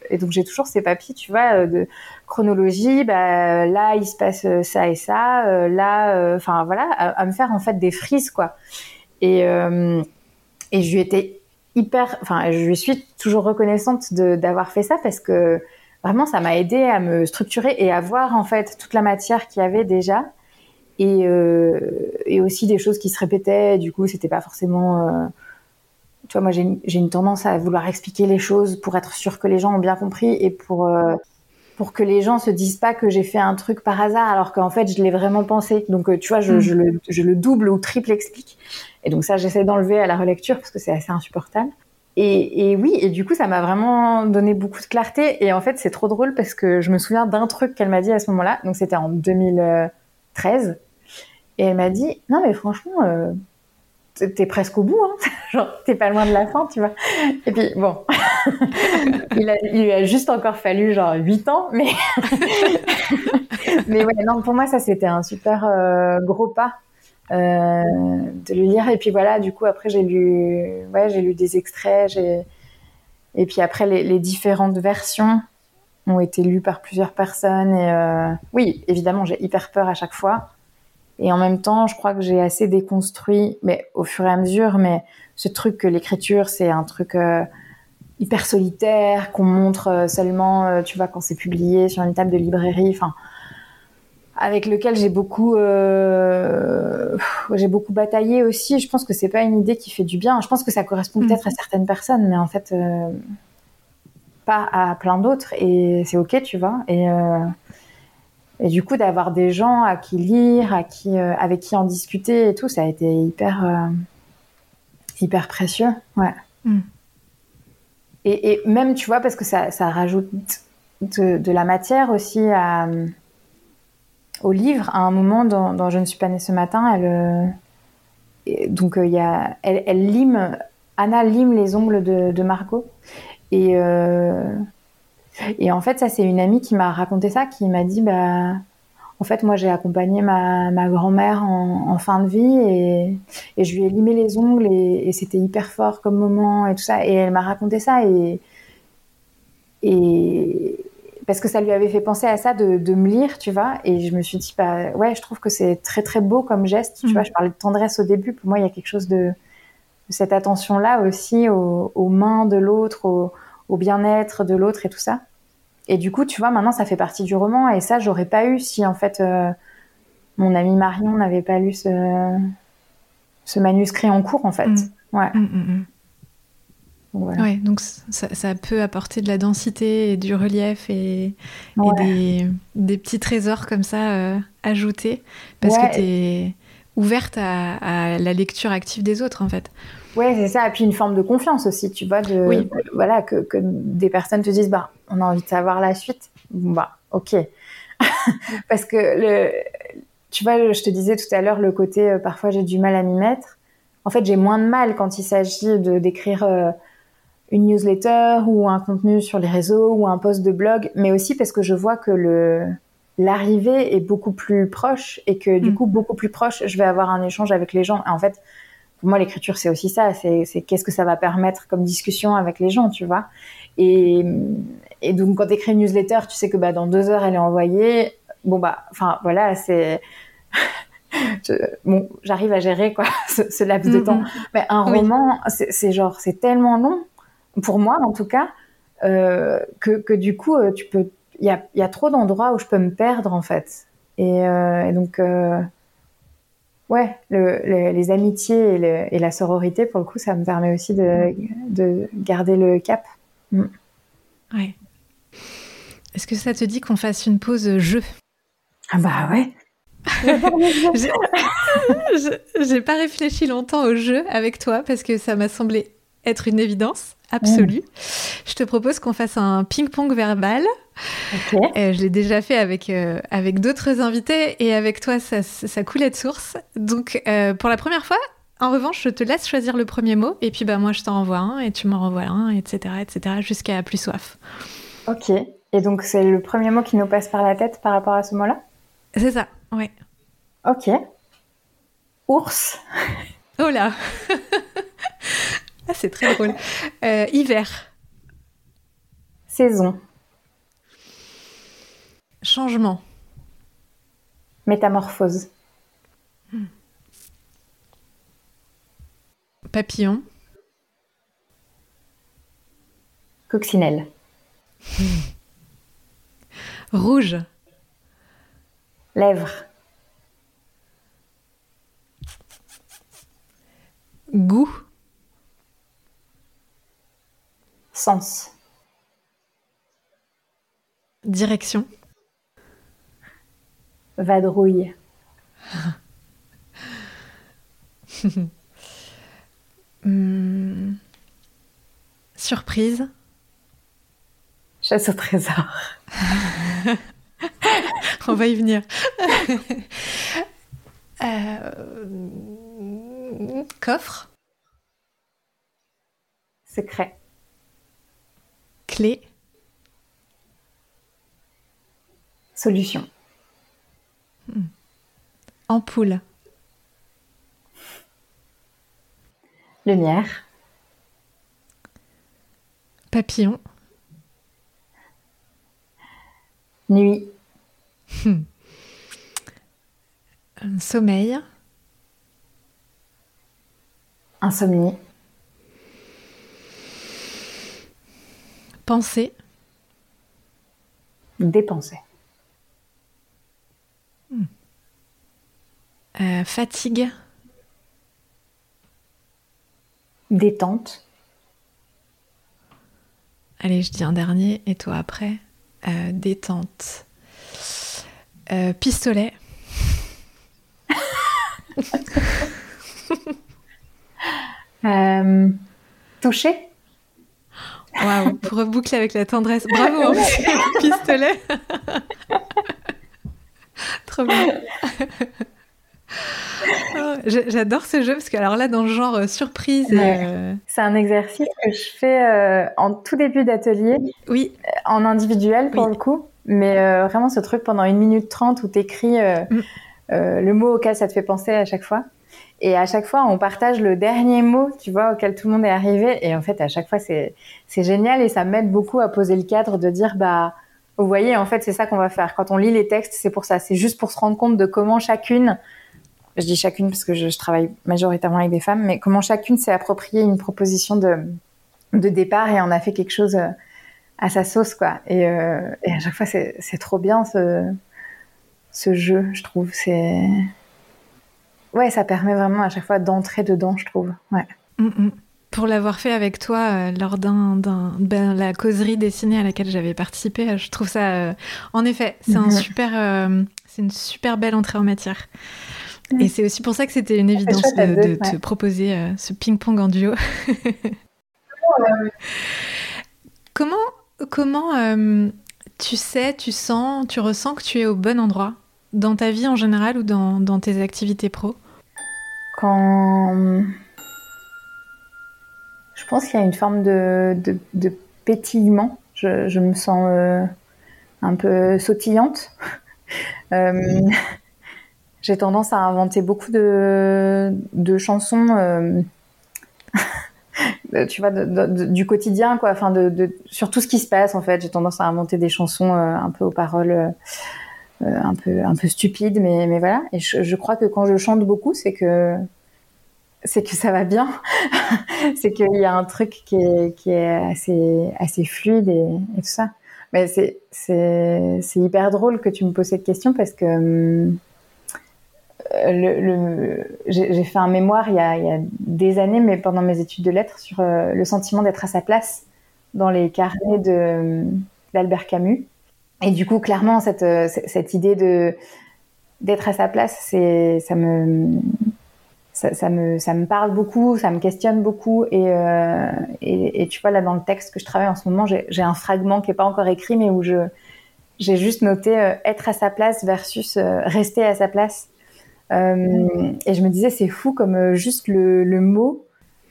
et donc j'ai toujours ces papiers tu vois de chronologie. Bah là il se passe ça et ça. Là enfin voilà à, à, me faire en fait des frises quoi. Et et je lui étais hyper, enfin, je suis toujours reconnaissante d'avoir fait ça parce que vraiment, ça m'a aidé à me structurer et à voir en fait toute la matière qu'il y avait déjà et, euh, et aussi des choses qui se répétaient. Du coup, c'était pas forcément. Euh, tu vois, moi, j'ai une, une, tendance à vouloir expliquer les choses pour être sûr que les gens ont bien compris et pour euh, pour que les gens se disent pas que j'ai fait un truc par hasard alors qu'en fait je l'ai vraiment pensé. Donc tu vois, je, mm. je, le, je, le, double ou triple explique. Et donc ça, j'essaie d'enlever à la relecture parce que c'est assez insupportable. Et, oui, et du coup, ça m'a vraiment donné beaucoup de clarté. Et en fait, c'est trop drôle parce que je me souviens d'un truc qu'elle m'a dit à ce moment-là. Donc c'était en 2013. Et elle m'a dit, non mais franchement, euh, t'es presque au bout, hein. genre t'es pas loin de la fin, tu vois. Et puis bon, il, lui a juste encore fallu genre 8 ans, mais mais ouais, non, pour moi ça c'était un super euh, gros pas de le lire. Et puis voilà, du coup après j'ai lu, ouais, j'ai lu des extraits, et puis après les, différentes versions ont été lues par plusieurs personnes et euh, oui, évidemment j'ai hyper peur à chaque fois. Et en même temps, je crois que j'ai assez déconstruit, mais au fur et à mesure, mais ce truc que l'écriture, c'est un truc euh, hyper solitaire, qu'on montre euh, seulement, euh, tu vois, quand c'est publié sur une table de librairie, enfin, avec lequel j'ai beaucoup, j'ai beaucoup bataillé aussi. Je pense que c'est pas une idée qui fait du bien. Je pense que ça correspond mm. peut-être à certaines personnes, mais en fait, pas à plein d'autres. Et c'est ok, tu vois. Et et du coup, d'avoir des gens à qui lire, à qui, euh, avec qui en discuter et tout, ça a été hyper, euh, hyper précieux. Ouais. Mm. Et, et, même, tu vois, parce que ça, ça rajoute de, de, la matière aussi à, au livre. À un moment dans, Je ne suis pas née ce matin, elle, euh, donc il y a, elle, lime, Anna lime les ongles de, de Margot. Et et en fait, ça, c'est une amie qui m'a raconté ça, qui m'a dit, bah, en fait, moi, j'ai accompagné ma, ma grand-mère en, fin de vie et, et, je lui ai limé les ongles et c'était hyper fort comme moment et tout ça. Et elle m'a raconté ça et, et parce que ça lui avait fait penser à ça de, de, me lire, tu vois. Et je me suis dit, bah, ouais, je trouve que c'est très, très beau comme geste. Tu mmh. vois, je parlais de tendresse au début. Pour moi, il y a quelque chose de, de cette attention-là aussi aux, aux mains de l'autre, au bien-être de l'autre et tout ça. Et du coup, tu vois, maintenant, ça fait partie du roman. Et ça, j'aurais pas eu si, en fait, euh, mon ami Marion n'avait pas lu ce, ce manuscrit en cours, en fait. Mm. Ouais. Mm, voilà. Ouais, donc ça, ça, peut apporter de la densité et du relief et, et des, des, petits trésors comme ça euh, ajoutés parce que tu es ouverte à, à la lecture active des autres, en fait. Ouais, c'est ça. Et puis une forme de confiance aussi, tu vois, de, oui. voilà, que, que, des personnes te disent, bah, on a envie de savoir la suite. Bah, ok. Parce que le, tu vois, je te disais tout à l'heure le côté, euh, parfois j'ai du mal à m'y mettre. En fait, j'ai moins de mal quand il s'agit de d'écrire euh, une newsletter ou un contenu sur les réseaux ou un post de blog, mais aussi parce que je vois que le l'arrivée est beaucoup plus proche et que du mm. coup beaucoup plus proche, je vais avoir un échange avec les gens. Et en fait, pour moi, l'écriture, c'est aussi ça. C'est qu'est-ce que ça va permettre comme discussion avec les gens, tu vois. Et, et donc, quand tu écris une newsletter, tu sais que bah, dans deux heures, elle est envoyée. Bon, bah, enfin, voilà, c'est. bon, j'arrive à gérer quoi ce, laps de temps. Mm-hmm. Mais un roman, c'est genre, c'est tellement long pour moi en tout cas euh, que, que, du coup, euh, tu peux, il y a, y a, trop d'endroits où je peux me perdre en fait. Et, euh, et donc, euh, ouais, le, le, les amitiés et, le, et, la sororité, pour le coup, ça me permet aussi de, de garder le cap. Mm. Ouais. Est-ce que ça te dit qu'on fasse une pause jeu? Ah bah ouais. J'ai pas réfléchi longtemps au jeu avec toi parce que ça m'a semblé être une évidence absolue. Mm. Je te propose qu'on fasse un ping-pong verbal. Euh, je l'ai déjà fait avec, euh, avec d'autres invités et avec toi, ça, ça coulait de source. Donc, euh, pour la première fois, en revanche, je te laisse choisir le premier mot et puis bah, moi, je t'en renvoie un et tu m'en renvoies un, etc., etc., jusqu'à plus soif. Ok. Et donc, c'est le premier mot qui nous passe par la tête par rapport à ce mot-là? C'est ça, ouais. Ok. Ours. Oh là Ah, c'est très drôle. Euh, hiver. Saison. Changement. Métamorphose. Hmm. Papillon. Coccinelle. Rouge. Lèvres. Goût. Sens. Direction. Vadrouille. hmm. Surprise. Chasse au trésor. On va y venir. euh... Coffre. Secret. Clé. Solution. Hmm. Ampoule. Lumière. Papillon. Nuit. Hmm. Sommeil. Insomnie. Penser. Dépenser. Hmm. Euh, fatigue. Détente. Allez, je dis un dernier et toi après. Euh, détente. Euh, pistolet. toucher. Waouh, pour reboucler avec la tendresse. Bravo, hein, pistolet. Trop bien. Oh, j'adore ce jeu parce que alors là dans le genre euh, surprise. Euh, C'est un exercice que je fais euh, en tout début d'atelier. Oui. En individuel pour le coup, mais vraiment ce truc pendant une minute trente où t'écris mm. le mot auquel ça te fait penser à chaque fois. Et à chaque fois, on partage le dernier mot, tu vois, auquel tout le monde est arrivé. Et en fait, à chaque fois, c'est génial et ça m'aide beaucoup à poser le cadre de dire bah vous voyez, en fait, c'est ça qu'on va faire. Quand on lit les textes, c'est pour ça. C'est juste pour se rendre compte de comment chacune je dis chacune parce que je, travaille majoritairement avec des femmes, mais comment chacune s'est approprié une proposition de, de départ et en a fait quelque chose euh, à sa sauce, quoi. Et, euh, à chaque fois, c'est trop bien ce, ce jeu, je trouve. C'est ouais, ça permet vraiment à chaque fois d'entrer dedans, je trouve. Ouais. Mm, mm. Pour l'avoir fait avec toi euh, lors d'un, ben, la causerie dessinée à laquelle j'avais participé, je trouve ça, en effet, c'est un super, c'est une super belle entrée en matière. Et c'est aussi pour ça que c'était une évidence de, te proposer euh, ce ping-pong en duo. comment comment euh, tu sais, tu sens, tu ressens que tu es au bon endroit dans ta vie en général ou dans, dans tes activités pro? Quand je pense qu'il y a une forme de, pétillement, je, je, me sens euh, un peu sautillante. j'ai tendance à inventer beaucoup de, chansons, euh, tu vois, du quotidien, quoi. Sur tout ce qui se passe, en fait. J'ai tendance à inventer des chansons euh, un peu aux paroles euh, un peu un peu stupides, mais mais voilà. Et je, crois que quand je chante beaucoup, c'est que c'est que ça va bien. c'est qu'il y a un truc qui est, qui est assez assez fluide et, tout ça. Mais c'est c'est hyper drôle que tu me poses cette question parce que le j'ai fait un mémoire il y, a, des années, mais pendant mes études de lettres, sur euh, le sentiment d'être à sa place dans les carnets d'Albert Camus. Et du coup, clairement, cette, euh, cette idée de d'être à sa place, c'est ça me ça, ça, me ça me parle beaucoup, ça me questionne beaucoup. Et, euh, et, et, tu vois là dans le texte que je travaille en ce moment, j'ai un fragment qui est pas encore écrit, mais où je j'ai juste noté euh, être à sa place versus rester à sa place. Euh, et je me disais, c'est fou comme euh, juste le, le mot,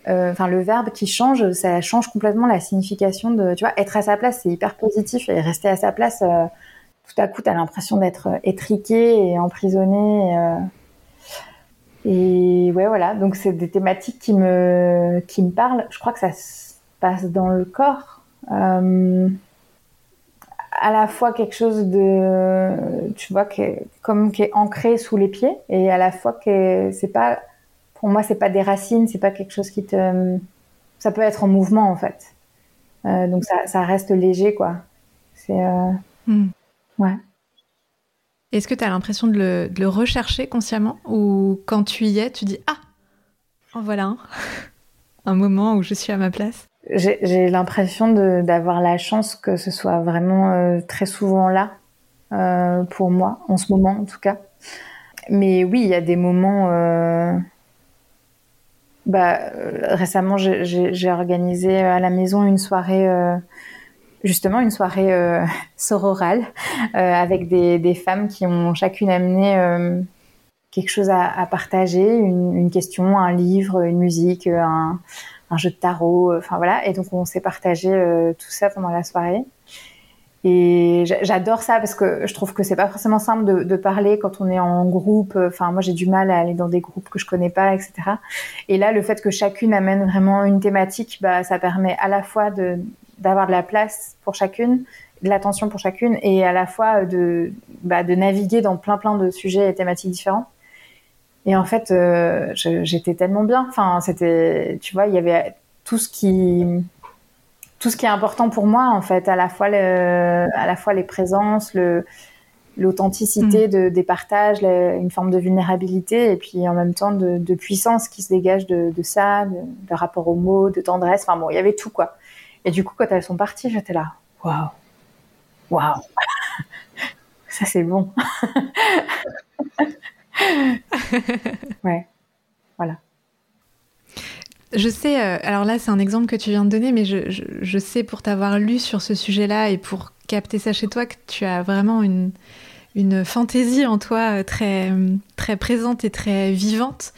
euh, enfin le verbe qui change, ça change complètement la signification de, tu vois, être à sa place, c'est hyper positif et rester à sa place, tout à coup, t'as l'impression d'être étriqué et emprisonné. Et, ouais, voilà. Donc c'est des thématiques qui me qui me parlent. Je crois que ça se passe dans le corps. Euh, à la fois quelque chose de, tu vois, qui comme qui est ancré sous les pieds, et à la fois que c'est pas, pour moi, c'est pas des racines, c'est pas quelque chose qui te, ça peut être en mouvement en fait. Euh, donc ça, ça, reste léger, quoi. C'est, euh... Hmm. ouais. Est-ce que tu as l'impression de le, de le, rechercher consciemment ou quand tu y es, tu dis ah, en voilà un, un moment où je suis à ma place j'ai l'impression d'avoir la chance que ce soit vraiment euh, très souvent là pour moi, en ce moment en tout cas. Mais oui, il y a des moments. Euh... Bah, euh, récemment, j'ai organisé à la maison une soirée, euh, justement une soirée sororale, avec des, des, femmes qui ont chacune amené quelque chose à, à partager, une, une, question, un livre, une musique, un, un jeu de tarot. Enfin voilà. Et donc on s'est partagé tout ça pendant la soirée. Et j'adore ça parce que je trouve que c'est pas forcément simple de, parler quand on est en groupe. Enfin, moi, j'ai du mal à aller dans des groupes que je connais pas, etc. Et là, le fait que chacune amène vraiment une thématique, bah, ça permet à la fois de d'avoir de la place pour chacune, de l'attention pour chacune, et à la fois de bah, de naviguer dans plein plein de sujets et thématiques différents. Et en fait, euh, j'étais tellement bien. Enfin, c'était, tu vois, il y avait tout ce qui tout ce qui est important pour moi en fait à la fois le, à la fois les présences le l'authenticité mm. de, des partages une forme de vulnérabilité et puis en même temps de, de puissance qui se dégage de, de ça de, de, rapport aux mots de tendresse. Enfin bon il y avait tout quoi. Et du coup quand elles sont parties j'étais là waouh waouh. Ça c'est bon. Ouais. Voilà je sais, euh, alors là c'est un exemple que tu viens de donner, mais je, sais pour t'avoir lu sur ce sujet-là et pour capter ça chez toi que tu as vraiment une, une fantaisie en toi euh, très, très présente et très vivante.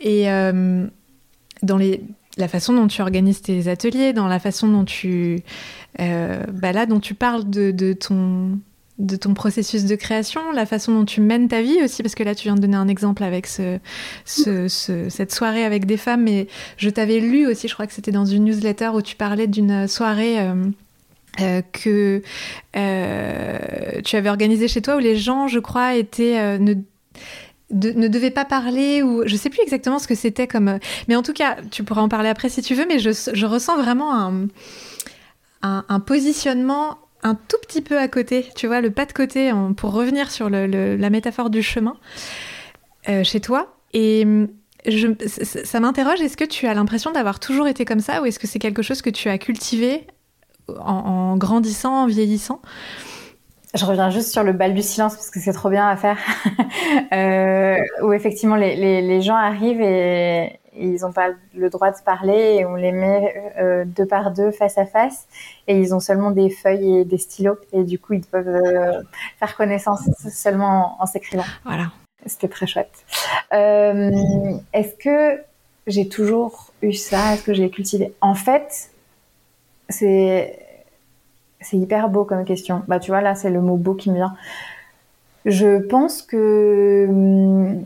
Et euh, dans les, la façon dont tu organises tes ateliers, dans la façon dont tu, bah là, dont tu parles de, de ton de ton processus de création, la façon dont tu mènes ta vie aussi, parce que là tu viens de donner un exemple avec ce, cette soirée avec des femmes, mais je t'avais lu aussi, je crois que c'était dans une newsletter où tu parlais d'une soirée euh, euh, que euh, tu avais organisée chez toi où les gens, je crois, étaient ne ne devaient pas parler ou je sais plus exactement ce que c'était comme mais en tout cas tu pourras en parler après si tu veux mais je, ressens vraiment un positionnement un tout petit peu à côté, tu vois, le pas de côté, pour revenir sur la métaphore du chemin euh, chez toi. Et mm, ça m'interroge, est-ce que tu as l'impression d'avoir toujours été comme ça ou est-ce que c'est quelque chose que tu as cultivé en, grandissant, en vieillissant? Je reviens juste sur le bal du silence parce que c'est trop bien à faire, euh, où effectivement les, gens arrivent et, ils n'ont pas le droit de parler et on les met euh, deux par deux face à face et ils ont seulement des feuilles et des stylos et du coup ils peuvent euh, faire connaissance seulement en, s'écrivant. Voilà. C'était très chouette. Euh, est-ce que j'ai toujours eu ça? Est-ce que j'ai cultivé? En fait, c'est c'est hyper beau comme question. Bah tu vois là c'est le mot beau qui me vient. Je pense que hum,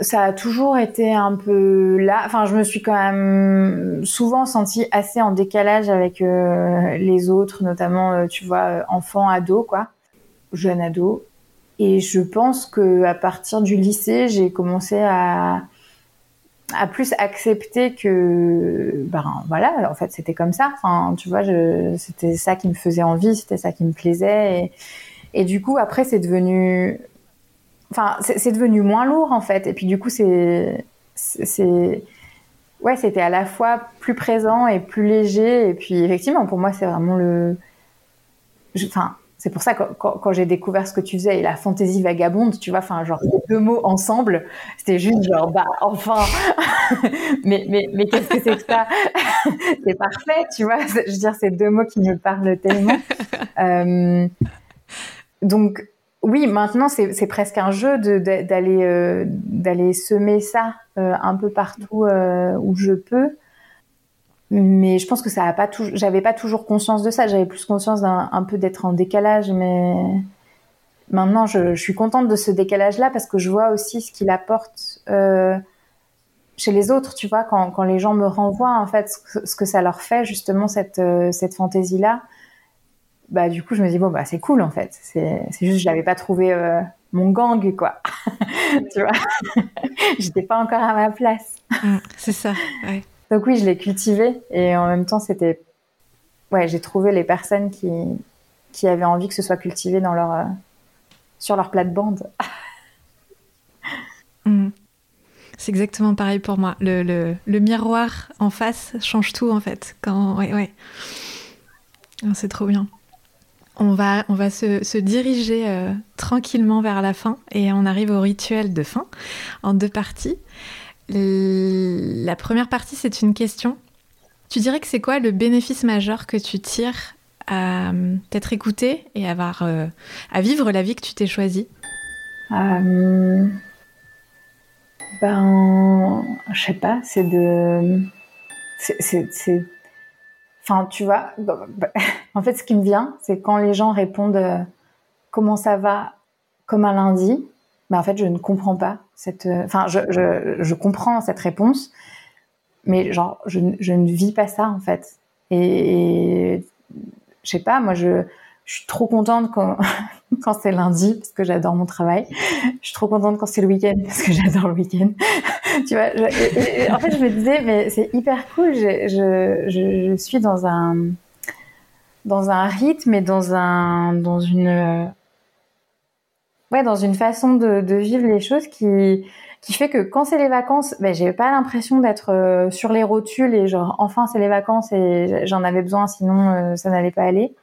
ça a toujours été un peu là. Enfin, je me suis quand même souvent sentie assez en décalage avec euh, les autres, notamment, euh, tu vois, euh, enfants, ados, quoi, jeunes ados. Et je pense que à partir du lycée, j'ai commencé à à plus accepter que ben voilà en fait c'était comme ça enfin tu vois c'était ça qui me faisait envie c'était ça qui me plaisait et, et du coup après c'est devenu enfin, c'est devenu moins lourd en fait. Et puis du coup, c'est, c'est, ouais, c'était à la fois plus présent et plus léger. Et puis effectivement, pour moi, c'est vraiment le, enfin, c'est pour ça que quand, j'ai découvert ce que tu faisais et la fantaisie vagabonde, tu vois, enfin, genre deux mots ensemble, c'était juste genre, bah, enfin, mais, mais, mais qu'est-ce que c'est que ça? C'est parfait, tu vois. Je veux dire, c'est deux mots qui me parlent tellement. Euh, donc, oui, maintenant c'est presque un jeu d'aller euh, d'aller semer ça euh, un peu partout euh, où je peux. Mais je pense que ça a pas toujours. J'avais pas toujours conscience de ça. J'avais plus conscience d'un un peu d'être en décalage, mais maintenant je, suis contente de ce décalage-là parce que je vois aussi ce qu'il apporte chez les autres. Tu vois, quand, les gens me renvoient en fait ce que, ça leur fait justement cette cette fantaisie-là bah du coup je me dis bon bah c'est cool en fait c'est juste je n'avais pas trouvé euh, mon gang quoi tu vois? J'étais pas encore à ma place mm, c'est ça ouais. donc oui je l'ai cultivé et en même temps c'était ouais j'ai trouvé les personnes qui qui avaient envie que ce soit cultivé dans leur euh, sur leur plate-bande mm. C'est exactement pareil pour moi. Le, le, le, miroir en face change tout en fait. Quand ouais ouais. C'est trop bien. On va, se, diriger euh, tranquillement vers la fin et on arrive au rituel de fin en deux parties. La première partie, c'est une question. Tu dirais que c'est quoi le bénéfice majeur que tu tires à euh, écouté et avoir, euh, à vivre la vie que tu t'es choisie? Ben, je sais pas, c'est de enfin tu vois bah, bah, en fait ce qui me vient c'est quand les gens répondent euh, comment ça va comme un lundi mais en fait je ne comprends pas cette euh, enfin je, je, je, comprends cette réponse mais genre je, je, ne vis pas ça en fait. Et, et je sais pas moi je je suis trop contente quand, quand c'est lundi parce que j'adore mon travail. Je suis trop contente quand c'est le week-end parce que j'adore le week-end. tu vois, en fait, je me disais, mais c'est hyper cool. Je, je, je, suis dans un, dans un rythme et dans un, dans une, ouais, dans une façon de, vivre les choses qui, qui fait que quand c'est les vacances, ben, j'ai pas l'impression d'être euh, sur les rotules et genre enfin c'est les vacances et j'en avais besoin sinon euh, ça n'allait pas aller.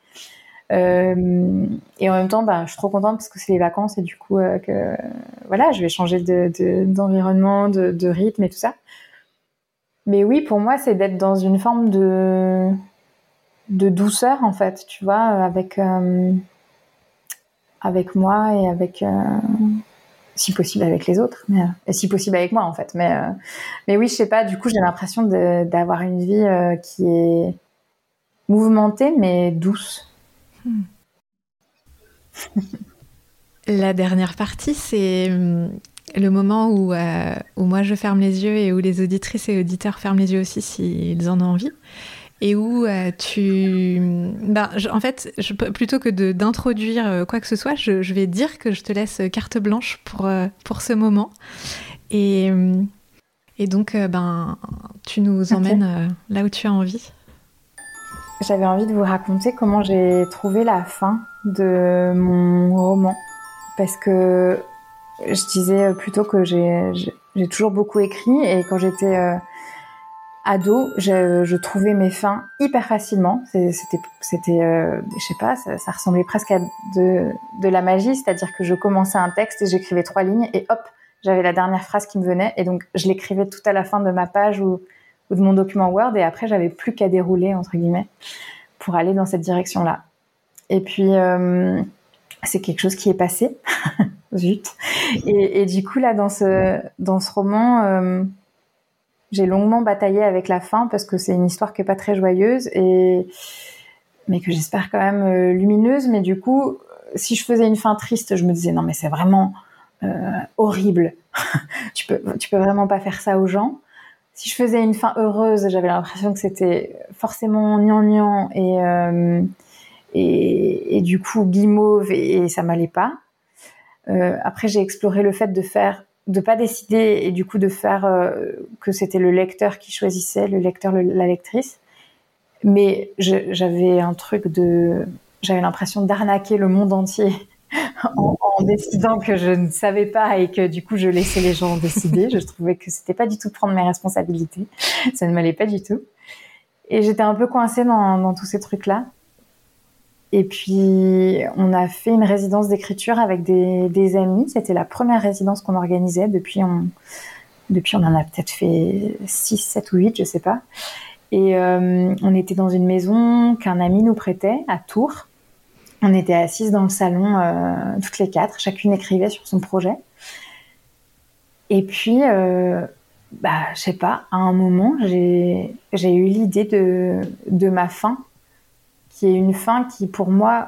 Euh, et en même temps, bah, je suis trop contente parce que c'est les vacances et du coup, euh, voilà, je vais changer d'environnement, de, rythme et tout ça. Mais oui, pour moi, c'est d'être dans une forme de, douceur en fait, tu vois, avec euh, avec moi et avec si possible avec les autres, mais et si possible avec moi en fait. Mais mais oui, je sais pas. Du coup, j'ai l'impression d'avoir une vie qui est mouvementée mais douce. La dernière partie, c'est hum, le moment où, euh, où moi je ferme les yeux et où les auditrices et auditeurs ferment les yeux aussi s'ils en ont envie. Et où euh, tu. Ben, en fait, je, plutôt que d'introduire euh, quoi que ce soit, je, je, vais dire que je te laisse carte blanche pour, pour ce moment. Et, et donc, ben, tu nous emmènes là où tu as envie. J'avais envie de vous raconter comment j'ai trouvé la fin de mon roman. Parce que je disais plutôt que j'ai toujours beaucoup écrit et quand j'étais euh, ado, je, je, trouvais mes fins hyper facilement. C'était, c'était, euh, je sais pas, ça, ça, ressemblait presque à de, de la magie, c'est-à-dire que je commençais un texte et j'écrivais trois lignes et hop, j'avais la dernière phrase qui me venait et donc je l'écrivais tout à la fin de ma page ou ou de mon document Word et après j'avais plus qu'à dérouler entre guillemets pour aller dans cette direction-là. Et puis euh, c'est quelque chose qui est passé, zut. Et, du coup là dans ce dans ce roman, euh, j'ai longuement bataillé avec la fin parce que c'est une histoire qui est pas très joyeuse et mais que j'espère quand même euh, lumineuse. Mais du coup, si je faisais une fin triste, je me disais non mais c'est vraiment horrible. tu peux tu peux vraiment pas faire ça aux gens si je faisais une fin heureuse, j'avais l'impression que c'était forcément gnangnan et, euh, et, du coup guimauve et, et ça m'allait pas. Euh, après, j'ai exploré le fait de faire, de pas décider et du coup de faire euh, que c'était le lecteur qui choisissait, le lecteur, la lectrice. Mais j'avais un truc de, j'avais l'impression d'arnaquer le monde entier en, décidant que je ne savais pas et que du coup je laissais les gens décider. je trouvais que c'était pas du tout prendre mes responsabilités. Ça ne m'allait pas du tout. Et j'étais un peu coincée dans, tous ces trucs-là. Et puis, on a fait une résidence d'écriture avec des, des amis. C'était la première résidence qu'on organisait. Depuis, on, depuis, on en a peut-être fait 6, 7 ou 8, je sais pas. Et euh, on était dans une maison qu'un ami nous prêtait à Tours. On était assises dans le salon, euh, toutes les quatre, chacune écrivait sur son projet. Et puis, euh, bah, je sais pas, à un moment, j'ai eu l'idée de, ma fin, qui est une fin qui, pour moi,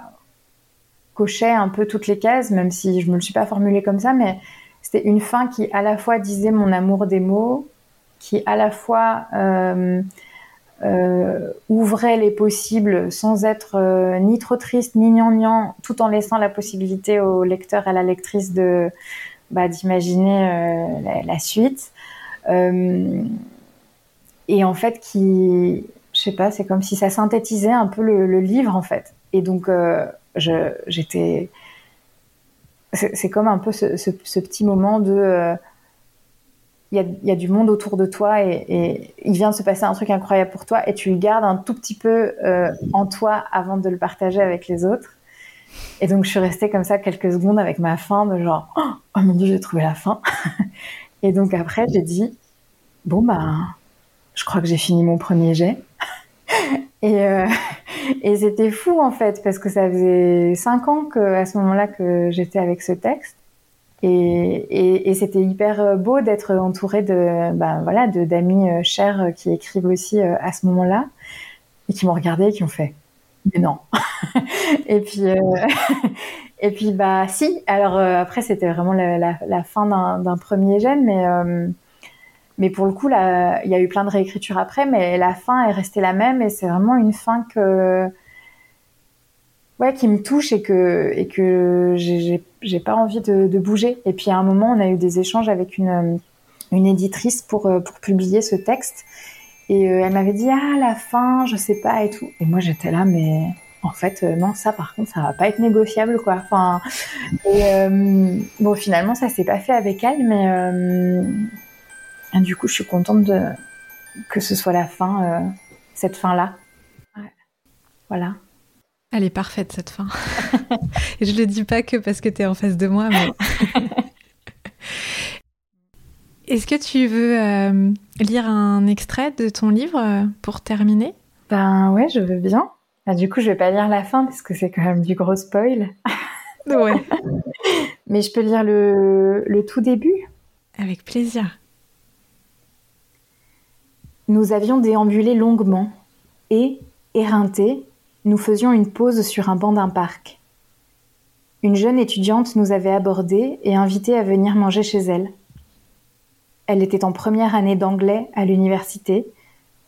cochait un peu toutes les cases, même si je me le suis pas formulée comme ça, mais c'était une fin qui à la fois disait mon amour des mots, qui à la fois euh, euh, ouvrait les possibles sans être euh, ni trop triste ni gnangnan, tout en laissant la possibilité au lecteur et à la lectrice de bah, d'imaginer euh, la, suite. Euh, et en fait, qui, je sais pas, c'est comme si ça synthétisait un peu le, livre en fait. Et donc, j'étais, c'est comme un peu ce petit moment de il y a, du monde autour de toi et, il vient de se passer un truc incroyable pour toi et tu le gardes un tout petit peu euh, en toi avant de le partager avec les autres. Et donc je suis restée comme ça quelques secondes avec ma fin de genre oh, oh mon dieu j'ai trouvé la fin. et donc après j'ai dit bon bah je crois que j'ai fini mon premier jet. et euh, et c'était fou en fait parce que ça faisait cinq ans que à ce moment-là que j'étais avec ce texte Et, c'était hyper beau d'être entourée de, ben voilà, d'amis chers qui écrivent aussi à ce moment-là et qui m'ont regardé et qui ont fait mais non. et puis et puis bah si. Alors après c'était vraiment la, fin d'un premier gène, mais mais pour le coup, là, il y a eu plein de réécritures après, mais la fin est restée la même et c'est vraiment une fin que, ouais, qui me touche et que, et que j'ai pas envie de, bouger. Et puis à un moment, on a eu des échanges avec une, une éditrice pour, pour publier ce texte. Et euh, elle m'avait dit, ah, la fin, je sais pas et tout. Et moi, j'étais là, mais en fait, euh, non, ça, par contre, ça va pas être négociable, quoi. Enfin, et euh, bon, finalement, ça s'est pas fait avec elle, mais du coup, je suis contente que ce soit la fin, euh, cette fin-là. Voilà. Elle est parfaite, cette fin. Et je le dis pas que parce que tu es en face de moi, mais. Est-ce que tu veux euh, lire un extrait de ton livre euh, pour terminer? Ben ouais, je veux bien. Bah, du coup, je vais pas lire la fin parce que c'est quand même du gros spoil. ouais. Mais je peux lire le, le tout début? Avec plaisir. Nous avions déambulé longuement et, éreintés, nous faisions une pause sur un banc d'un parc. Une jeune étudiante nous avait abordés et invités à venir manger chez elle. Elle était en première année d'anglais à l'université,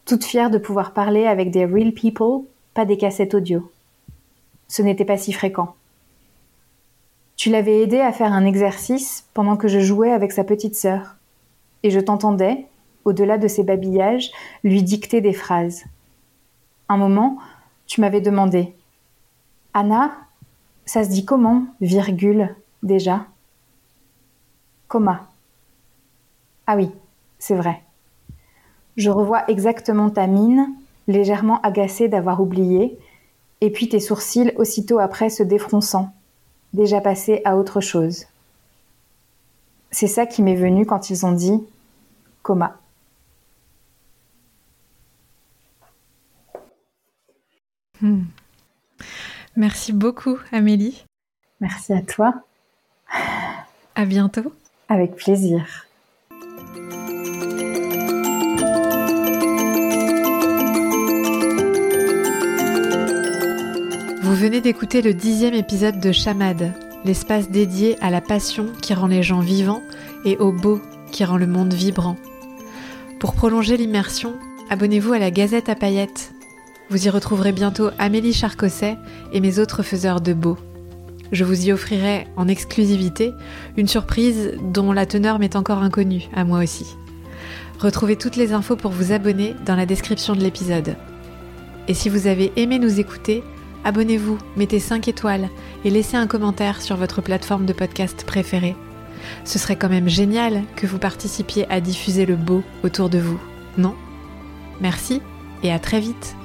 toute fière de pouvoir parler avec des real people, pas des cassettes audio. Ce n'était pas si fréquent. Tu l'avais aidé à faire un exercice pendant que je jouais avec sa petite sœur, et je t'entendais, au-delà de ses babillages, lui dicter des phrases. Un moment, tu m'avais demandé Anna, ça se dit comment, virgule, déjà? Coma. Ah oui, c'est vrai. Je revois exactement ta mine, légèrement agacée d'avoir oublié, et puis tes sourcils aussitôt après se défronçant, déjà passé à autre chose. C'est ça qui m'est venu quand ils ont dit coma. Hmm. Merci beaucoup, Amélie. Merci à toi. À bientôt. Avec plaisir. Vous venez d'écouter le dixième épisode de Chamade, l'espace dédié à la passion qui rend les gens vivants et au beau qui rend le monde vibrant. Pour prolonger l'immersion, abonnez-vous à la Gazette à paillettes vous y retrouverez bientôt Amélie Charcosset et mes autres faiseurs de beau. Je vous y offrirai en exclusivité une surprise dont la teneur m'est encore inconnue à moi aussi. Retrouvez toutes les infos pour vous abonner dans la description de l'épisode. Et si vous avez aimé nous écouter, abonnez-vous, mettez 5 étoiles et laissez un commentaire sur votre plateforme de podcast préférée. Ce serait quand même génial que vous participiez à diffuser le beau autour de vous, non? Merci et à très vite